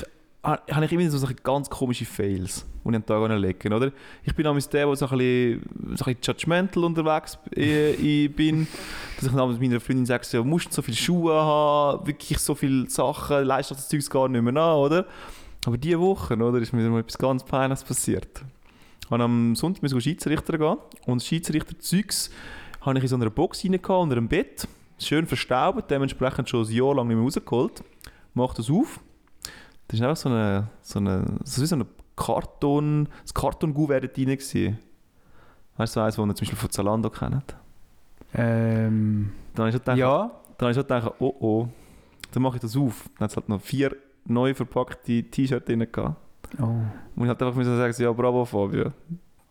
ha- habe ich immer so ganz komische Fails, die ich an den Tag anlegen, oder? Ich bin damals der, der so ein bisschen, so ein bisschen judgmental unterwegs äh, ich bin. Dass ich damals meiner Freundin sage, so, musst du so viele Schuhe haben, wirklich so viele Sachen, leistest das Zeug gar nicht mehr an, oder? Aber diese Woche, oder, ist mir mal etwas ganz Peinliches passiert. Ich musste am Sonntag musste ich Schiedsrichter gehen und das Schiedsrichter-Zeugs habe ich in so einer Box rein unter einem Bett. Schön verstaubt, dementsprechend schon ein Jahr lang nicht mehr rausgeholt. Mache das auf. Das ist einfach so eine, so eine, so wie so eine Karton, das Kartongouvert drin gewesen. Weißt du, eins, das ihr zum Beispiel von Zalando kennt? Ähm, Dann habe ich gedacht, ja, dann habe ich gedacht, oh oh, dann mache ich das auf. Dann hat es halt noch vier neu verpackte T-Shirts drin gehabt. oh. Und ich halt einfach müssen sagen, ja bravo Fabio.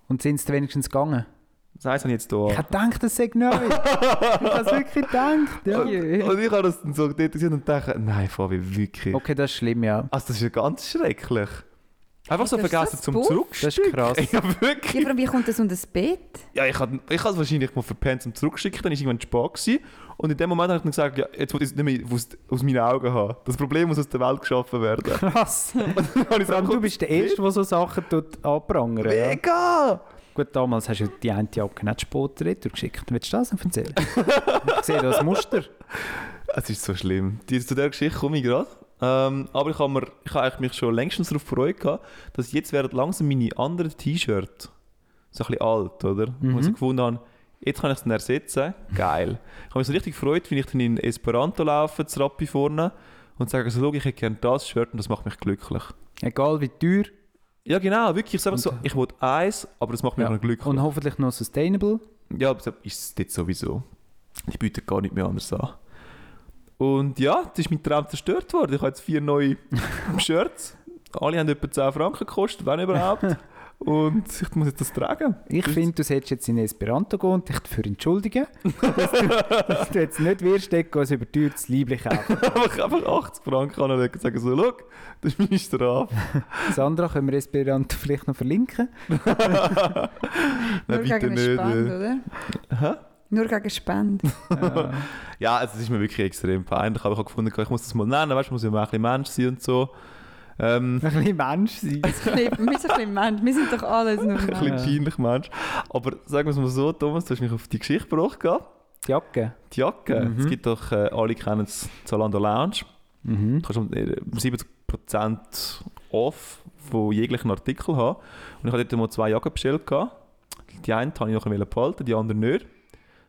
Und sind sie wenigstens gegangen? Das heisst, ich jetzt hier. Ich habe gedacht, das sei neu. ich habe es wirklich gedacht. Ja. Und, und ich habe das dann so dort gesehen und dachte, nein, Fabi, wirklich. Okay, das ist schlimm, ja. Also das ist ja ganz schrecklich. Einfach so vergessen zum? Zurückschicken. Das ist krass. Ja, Ja, wirklich. vor allem, wie kommt das unter das Bett? Ja, ich habe ich es wahrscheinlich mal verpennt zum Zurückschicken, dann war irgendwann spät gewesen. Und in dem Moment habe ich dann gesagt, ja, jetzt will ich es nicht mehr aus, aus meinen Augen haben. Das Problem muss aus der Welt geschaffen werden. Krass. Und dann habe ich gesagt, du bist der Erste, der so Sachen tut anprangern ja. Mega! Gut, damals hast du die eine Jacke nicht später retour geschickt. Willst du das noch erzählen? ich sehe das Muster. Es ist so schlimm. Die, zu dieser Geschichte komme ich gerade. Ähm, aber ich habe ich eigentlich mich schon längstens darauf gefreut, gehabt, dass jetzt werden langsam meine anderen T-Shirts so ein bisschen alt, oder? Wo ich so gefunden habe, jetzt kann ich es ersetzen. Geil. Ich habe mich so richtig gefreut, wenn ich dann in Esperanto laufe, zu Rappi vorne, und sage so, schau, ich hätte gerne das Shirt und das macht mich glücklich. Egal wie teuer. Ja genau, wirklich. Ich so, Und- ich will eins, aber das macht mich Ja. auch glücklich. Und hoffentlich noch sustainable. Ja, aber das ist es dort sowieso. Die bieten gar nicht mehr anders an. Und ja, das ist mein Traum zerstört worden. Ich habe jetzt vier neue Shirts. Alle haben etwa 10 Franken gekostet, wenn überhaupt. Und ich muss jetzt das tragen. Ich finde, du solltest jetzt in Esperanto gehen und dich dafür entschuldigen, dass du, dass du jetzt nicht wirst, dort ein überteuertes Liebling kaufen. einfach, einfach 80 Franken anlegen und sagen so, schau, das ist meine Strafe. Sandra, können wir Esperanto vielleicht noch verlinken? Nein, Nur bitte nicht. Spende, äh. oder? Hä? Nur gegen Spende. Ja, also, es ist mir wirklich extrem peinlich, aber ich habe gefunden, ich muss das mal nennen, weißt du, muss ja mal ein bisschen Mensch sein und so. Ähm, Ein bisschen Mensch sein. wir sind ein bisschen Mensch. Wir sind doch alles nur ein bisschen Mensch. peinlich, Mensch. Aber sagen wir es mal so, Thomas, du hast mich auf die Geschichte gebracht. Die Jacke. Die Jacke, Mhm. es gibt doch, äh, alle kennen es, Zalando Lounge. Mhm. Du kannst um, äh, 70% off von jeglichen Artikeln haben. Und ich hatte dort mal zwei Jacken bestellt. gehabt. Die eine habe ich noch behalten, die andere nicht.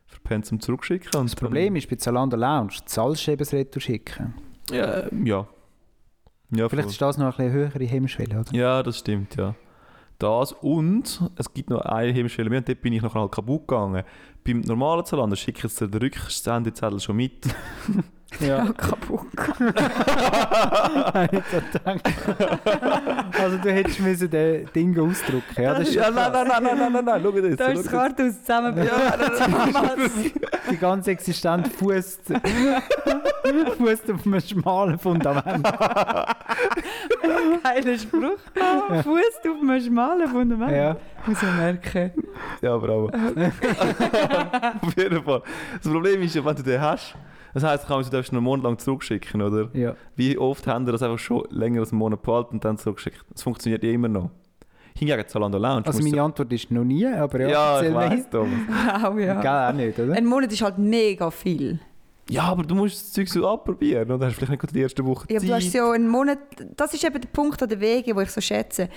Verpennt zum Zurückschicken. Und Das Problem ist bei Zalando Lounge, zahlst du eben das Retour schicken. Ja, äh, ja. ja Vielleicht voll. ist das noch eine höhere Hemmschwelle, oder? Ja, das stimmt, ja. Das und es gibt noch eine Hemmschwelle mehr und dort bin ich nachher halt kaputt gegangen. Beim normalen Zalando schicke ich jetzt den Rücksendezettel schon mit. Ja. Ja, ich so gedacht. also du hättest müssen den Ding ausdrucken. Ja, das ist ja, nein, krass. nein, nein, nein, nein, nein, schau jetzt. Da ist das. Kartenhaus zusammen. Die ganze Existenz fußt fußt auf einem schmalen Fundament. Geiler Spruch. Fuß auf einem schmalen Fundament. Ja. Muss man merken. Ja, bravo. Auf jeden Fall. Das Problem ist ja, wenn du den hast, das heisst, du darfst ihn einen Monat lang zurückschicken, oder? ja. Wie oft haben wir das einfach schon länger als einen Monat behalten und dann zurückgeschickt? Das funktioniert ja immer noch. Hingegen Zalando Lounge. Also meine Antwort ist noch nie, aber ja, ja, ich weiss. Thomas. Wow, ja. Gell, auch nicht, oder? Ein Monat ist halt mega viel. Ja, aber du musst das Zeug so abprobieren und hast vielleicht nicht gerade die erste Woche Ja, aber Zeit. du hast so einen Monat, das ist eben der Punkt an den Wegen, wo ich so schätze.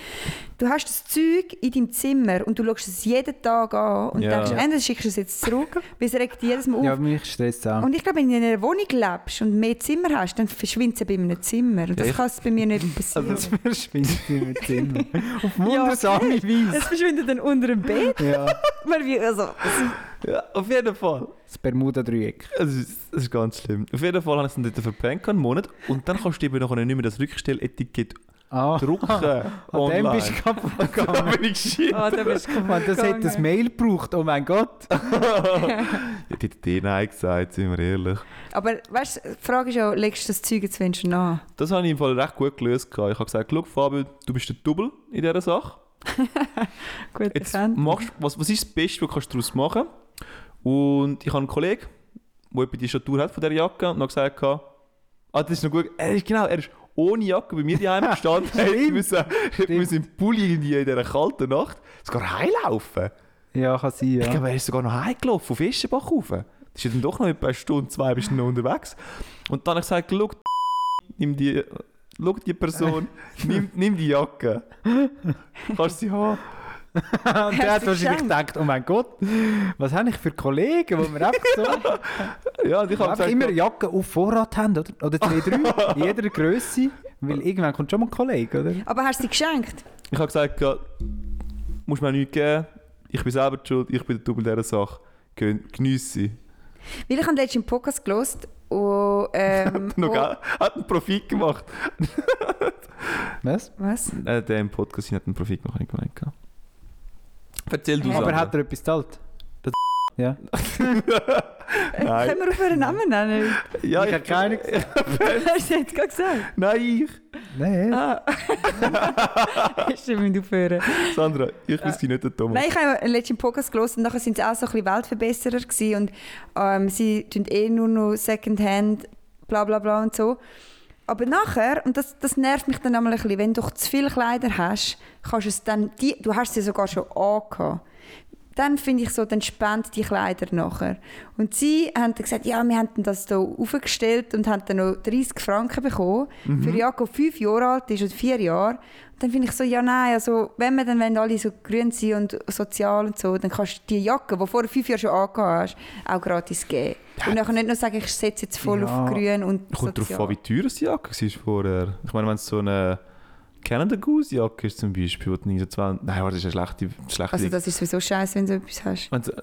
Du hast das Zeug in deinem Zimmer und du schaust es jeden Tag an und Ja. denkst, entweder schickst du es jetzt zurück, weil es regt jedes Mal auf. Ja, mich stresst es auch. Und ich glaube, wenn du in einer Wohnung lebst und mehr Zimmer hast, dann verschwindet es ja bei einem Zimmer. Und das Ja, kann es bei mir nicht passieren. Das verschwindet im Zimmer. Auf Ja, wundersame Weise. es verschwindet dann unter dem Bett. Ja, also, Ja, auf jeden Fall. das Bermuda-Dreieck. Es ist, es ist ganz schlimm. Auf jeden Fall habe ich es dann dort verpennt, einen Monat. Und dann kannst du eben nachher nicht mehr das Rückstelletikett Ah, drucken. an dem online. bist du kaputt Da bin ich gescheit. ah, da bist du Man, das gegangen. hat ein Mail gebraucht, oh mein Gott. Ja, die hat dir Nein gesagt, sind wir ehrlich. Aber weißt du, die Frage ist ja, legst du das Zeug jetzt wenn schon an? Das habe ich im Fall recht gut gelöst. Ich habe gesagt, schau Fabio, du bist der Double in dieser Sache. Gut Jetzt erkannt. machst, was, was ist das Beste, was kannst du daraus machen Und ich habe einen Kollegen, der die Statur hat von dieser Jacke und hat gesagt, ah, das ist noch gut. Er ist, genau, er ist ohne Jacke bei mir daheim gestanden. hätte müssen, hätte müssen im Pulli in dieser kalten Nacht sogar heimlaufen. Ja, kann sein, Ich ja. glaube, er ist sogar noch heimgelaufen, von Fischenbach rauf. Das ist dann doch noch etwa eine Stunde, zwei bist du noch unterwegs. Und dann habe ich gesagt, schau, nimm die, schau die Person, nimm, nimm die Jacke. Kannst sie haben. Und der hat wahrscheinlich gedacht, oh mein Gott, was habe ich für Kollegen, die mir einfach so Ja, und ich habe gesagt, immer Jacken auf Vorrat haben, oder? Oder zwei, drei, in jeder Größe. Weil irgendwann kommt schon mal ein Kollege, oder? Aber hast du sie geschenkt? ich habe gesagt, ja, musst mir nichts geben, ich bin selber die schuld, ich bin der Double dieser Sache. Geniesse sie. Weil ich habe letztens einen Podcast gehört und ähm, Noch wo- geil. Hat einen Profit gemacht. Was? Was? Äh, der im Podcast hat einen Profit gemacht, ich gemeint. Erzähl du Hä? Aber hat er etwas gezahlt? Ja. Nein. Können wir auf einen Namen nennen? Ja, Ich habe keine Hast du jetzt gerade gesagt? Nein, ich. Nein. Ah. Stimmt, aufhören. Sandra, ich bin sie nicht der Thomas. Nein, ich habe letzten Podcast gelesen und nachher sind sie auch so ein bisschen Weltverbesserer gewesen und ähm, sie tun eh nur noch Secondhand, bla bla bla und so. Aber nachher, und das, das nervt mich dann einmal ein bisschen, wenn du doch zu viele Kleider hast, kannst du es dann, die, du hast sie sogar schon angehabt. Dann finde ich so, dann spend die Kleider nachher. Und sie haben dann gesagt, ja, wir haben das hier aufgestellt und haben dann noch 30 Franken bekommen für eine Jacke, die fünf Jahre alt ist oder vier Jahre. Und dann finde ich so, ja nein, also wenn wir dann wenn alle so grün sind und sozial und so, dann kannst du die Jacke, die vor fünf Jahren schon angehabt hast, auch gratis geben. Und dann nicht nur sagen, ich setze jetzt voll Ja. auf grün und Kommt darauf sozial. an, wie teuer die Jacke war vorher. Ich meine, wenn es so eine Canada Goose Jacke ist zum Beispiel, die nicht so 20... Nein, das ist eine schlechte... schlechte Also das ist sowieso scheiße, wenn du etwas hast. Wenn's-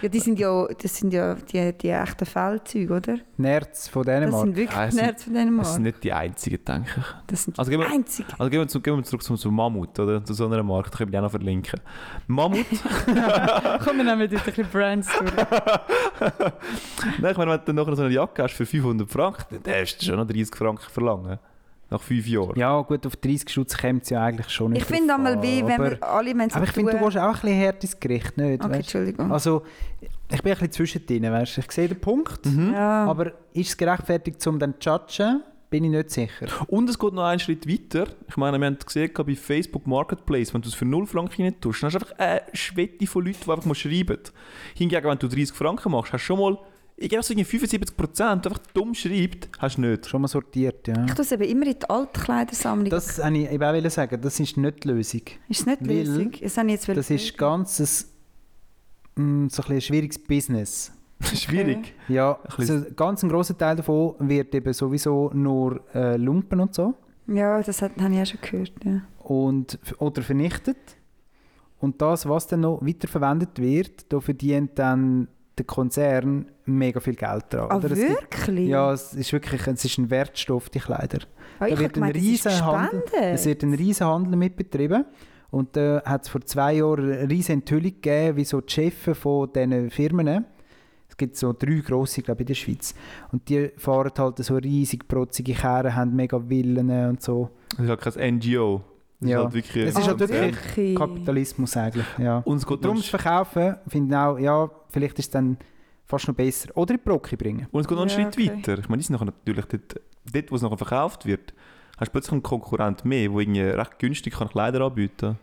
Ja, die sind ja, das sind ja die, die echten Feldzüge, oder? Nerds von Das Dänemark. sind wirklich Ja, Nerds von Dänemark. Das sind nicht die einzigen, denke ich. Das sind Also die gehen wir- einzigen. Also gehen wir, zu, gehen wir zurück zum, zum Mammut, oder? Zu so einer Marke, das können wir auch noch verlinken. Mammut, Komm, wir nehmen dort ein bisschen Brands durch. nein, ich meine, wenn du nachher so eine Jacke hast für 500 Franken, dann darfst du schon noch 30 Franken verlangen. Nach fünf Jahren. Ja, gut, auf 30 Schutz kommt es ja eigentlich schon nicht Ich finde einmal wie, wenn aber, wir alle wenn aber ich finde, du willst auch ein bisschen hart ins Gericht, nicht? Okay, weißt? Entschuldigung. Also, ich bin ein bisschen zwischendrin, weißt du. Ich sehe den Punkt, Ja. aber ist es gerechtfertigt, um dann zu judgen? Bin ich nicht sicher. Und es geht noch einen Schritt weiter. Ich meine, wir haben gesehen bei Facebook Marketplace, wenn du es für 0 Franken rein tust, dann hast du einfach eine Schwette von Leuten, die einfach mal schreiben. Hingegen, wenn du 30 Franken machst, hast du schon mal ich glaube, so irgendwie 75 Prozent einfach dumm schreibt, hast du nicht. Schon mal sortiert, ja. Ich tue es eben immer in die Altkleidersammlung. Das wollte ich eben auch wollen sagen, das ist nicht die Lösung. ist nicht weil- lösig. Das, habe ich jetzt Das ist ganz ein, mm, so ein, bisschen ein schwieriges Business. Schwierig. Ja, Ein bisschen- also ganz ein grosser Teil davon wird eben sowieso nur äh, Lumpen und so Ja, das hat, habe ich auch schon gehört. Ja. und, oder vernichtet. Und das, was dann noch weiterverwendet wird, da verdient dann der Konzern mega viel Geld dran. Ah, oder? Es gibt- wirklich? Ja, es ist wirklich es ist ein Wertstoff, die Kleider. Ich da wird ein gemeint, ist riesen Handel-. Es wird ein riesen Handel mit betrieben. Und da hat es vor zwei Jahren eine riesen Enthüllung gegeben, wie so die Chefs von diesen Firmen, es gibt so drei grosse, glaube ich, in der Schweiz, und die fahren halt so riesig protzige Kerren, haben mega Villen und so. Das ist halt kein NGO. Das Ja. ist halt wirklich Es ist halt wirklich wirklich? Kapitalismus eigentlich, ja. Und es geht Darum zu verkaufen, finde ich auch, ja, vielleicht ist es dann fast noch besser. Oder in die Brocke bringen. und es geht noch einen Ja, Schritt okay. weiter. Ich meine, nachher natürlich dort, dort, wo es nachher verkauft wird, hast du plötzlich einen Konkurrent mehr, der irgendwie recht günstig kann Kleider anbieten kann.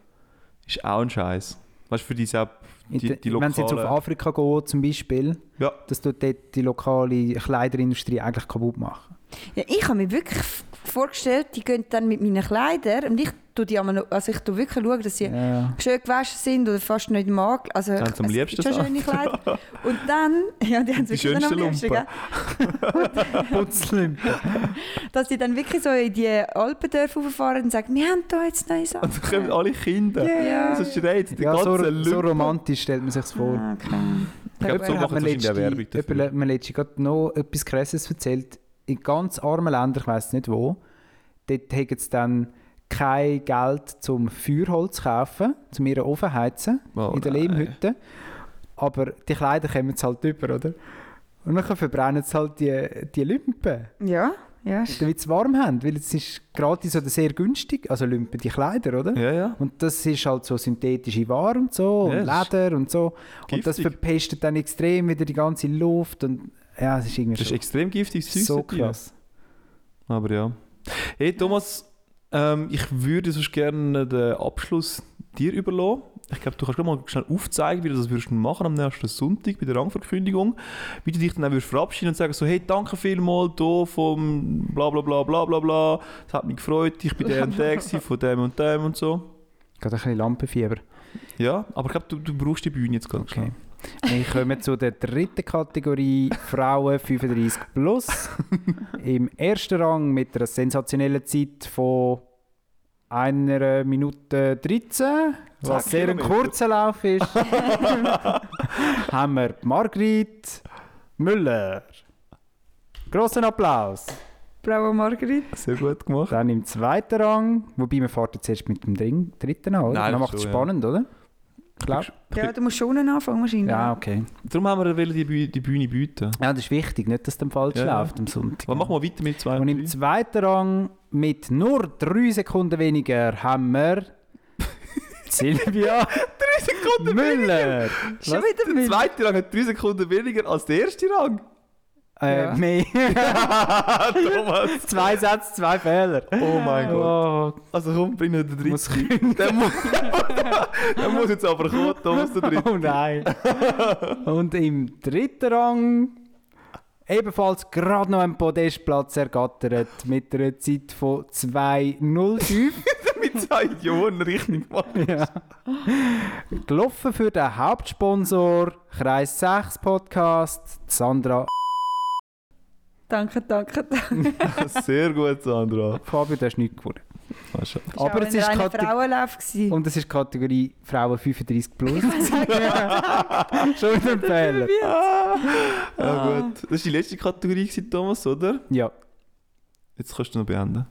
Ist auch ein Scheiß. Weißt du, für die, selbst- die, die Wenn es jetzt auf. Afrika geht zum Beispiel, Ja. dass du dort die lokale Kleiderindustrie eigentlich kaputt machen. Ja, ich habe mir wirklich vorgestellt, die gehen dann mit meinen Kleidern und ich tue die einmal also ich tue wirklich schauen, dass sie Ja. schön gewaschen sind oder fast nicht im Magen. Also Haben sie am es liebsten schon so. schöne Kleider. Und dann, ja, die haben Die es wirklich dann am liebsten, Lumpen. dass sie dann wirklich so in die Alpendörfer fahren und sagen, wir haben da jetzt neue Sachen. Und dann kommen alle Kinder. Ja. So schreit die Ja, so, ganze so Lumpen. romantisch stellt man sich vor. Ah, okay. Ich glaube, so hat mir letztens gerade noch etwas Krasses erzählt. In ganz armen Ländern, ich weiß nicht wo, dort haben sie dann kein Geld zum Feuerholz zu kaufen, zum ihren Ofen heizen, Oh in der. Lehmhütte. Aber die Kleider kommen sie halt über, oder? Und dann verbrennen sie halt die, die Lumpen, Ja, ja. damit sie warm haben. Weil es ist gratis oder sehr günstig, also Lumpen, die Kleider, oder? Ja, ja. Und das ist halt so synthetische Ware und so, Ja, und Leder und so. Und das giftig. verpestet dann extrem wieder die ganze Luft. Und ja, es ist irgendwie Das ist extrem giftiges Zeug. so krass. Aber ja. Hey Thomas, ähm, ich würde sonst gerne den Abschluss dir überlassen. Ich glaube, du kannst mal schnell aufzeigen, wie du das würdest machen am nächsten Sonntag bei der Rangverkündigung. Wie du dich dann auch würdest verabschieden und sagen so, hey, danke vielmals hier vom bla bla bla bla bla bla. Es hat mich gefreut, ich bin der und der gewesen, von dem und dem und so. Gerade ein bisschen Lampenfieber. Ja, aber ich glaube, du, du brauchst die Bühne jetzt ganz Okay. Wir kommen zu der dritten Kategorie Frauen 35 plus. Im ersten Rang mit einer sensationellen Zeit von einer Minute 13, was sehr ein kurzer Lauf ist, haben wir Margrit Müller. Grossen Applaus. Bravo Marguerite. Sehr gut gemacht. Dann im zweiten Rang, wobei wir fahren jetzt erst mit dem dritten an, oder? Nein, Dann das macht es schon, ja. spannend, oder? Ich glaube. Ja, du musst schon anfangen wahrscheinlich. Ja, okay. Darum haben wir die, Bühne, die Bühne bieten. Ja, das ist wichtig, nicht, dass es dann falsch Ja. läuft am Sonntag. Aber machen wir weiter mit zwei Und im zweiten Rang mit nur drei Sekunden weniger haben wir Silvia Müller. Schon Was? wieder Der Müll. zweite Rang hat drei Sekunden weniger als der erste Rang. Äh, Ja. mehr. Thomas. zwei Sätze, zwei Fehler. Oh mein Gott. Oh, Also komm, bring noch den muss dritten. Der muss, der muss jetzt aber kommen, Thomas, der dritte. oh nein. Und im dritten Rang ebenfalls gerade noch einen Podestplatz ergattert mit einer Zeit von 2.05. Mit zwei Jahren richtig ja. Gelaufen für den Hauptsponsor Kreis 6 Podcast, Sandra Danke, danke, danke. Sehr gut, Sandra. Fabio, du hast nichts gewonnen. Mascha. Aber es ist Frauenlauf gewesen. Und das ist die Kategorie Frauen 35 plus. Schon wieder ein Fehler. Ja, gut. Das war die letzte Kategorie, gewesen, Thomas, oder? Ja, Jetzt kannst du noch beenden.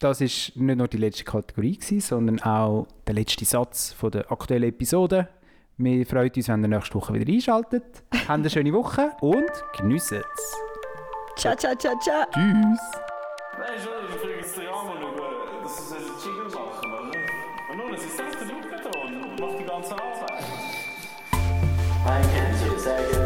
das ist nicht nur die letzte Kategorie, gewesen, sondern auch der letzte Satz von der aktuellen Episode. Wir freuen uns, wenn ihr nächste Woche wieder einschaltet. Habt eine schöne Woche und geniessen es. Ciao, ciao, ciao, ciao. Tschüss. Nein, schon, ich kriege jetzt ja mal schauen, dass sie einen Jingle machen, oder? Und nun, es ist selbst der Luke da und macht die ganze Arbeit. Ein Kännchen, sehr geehrte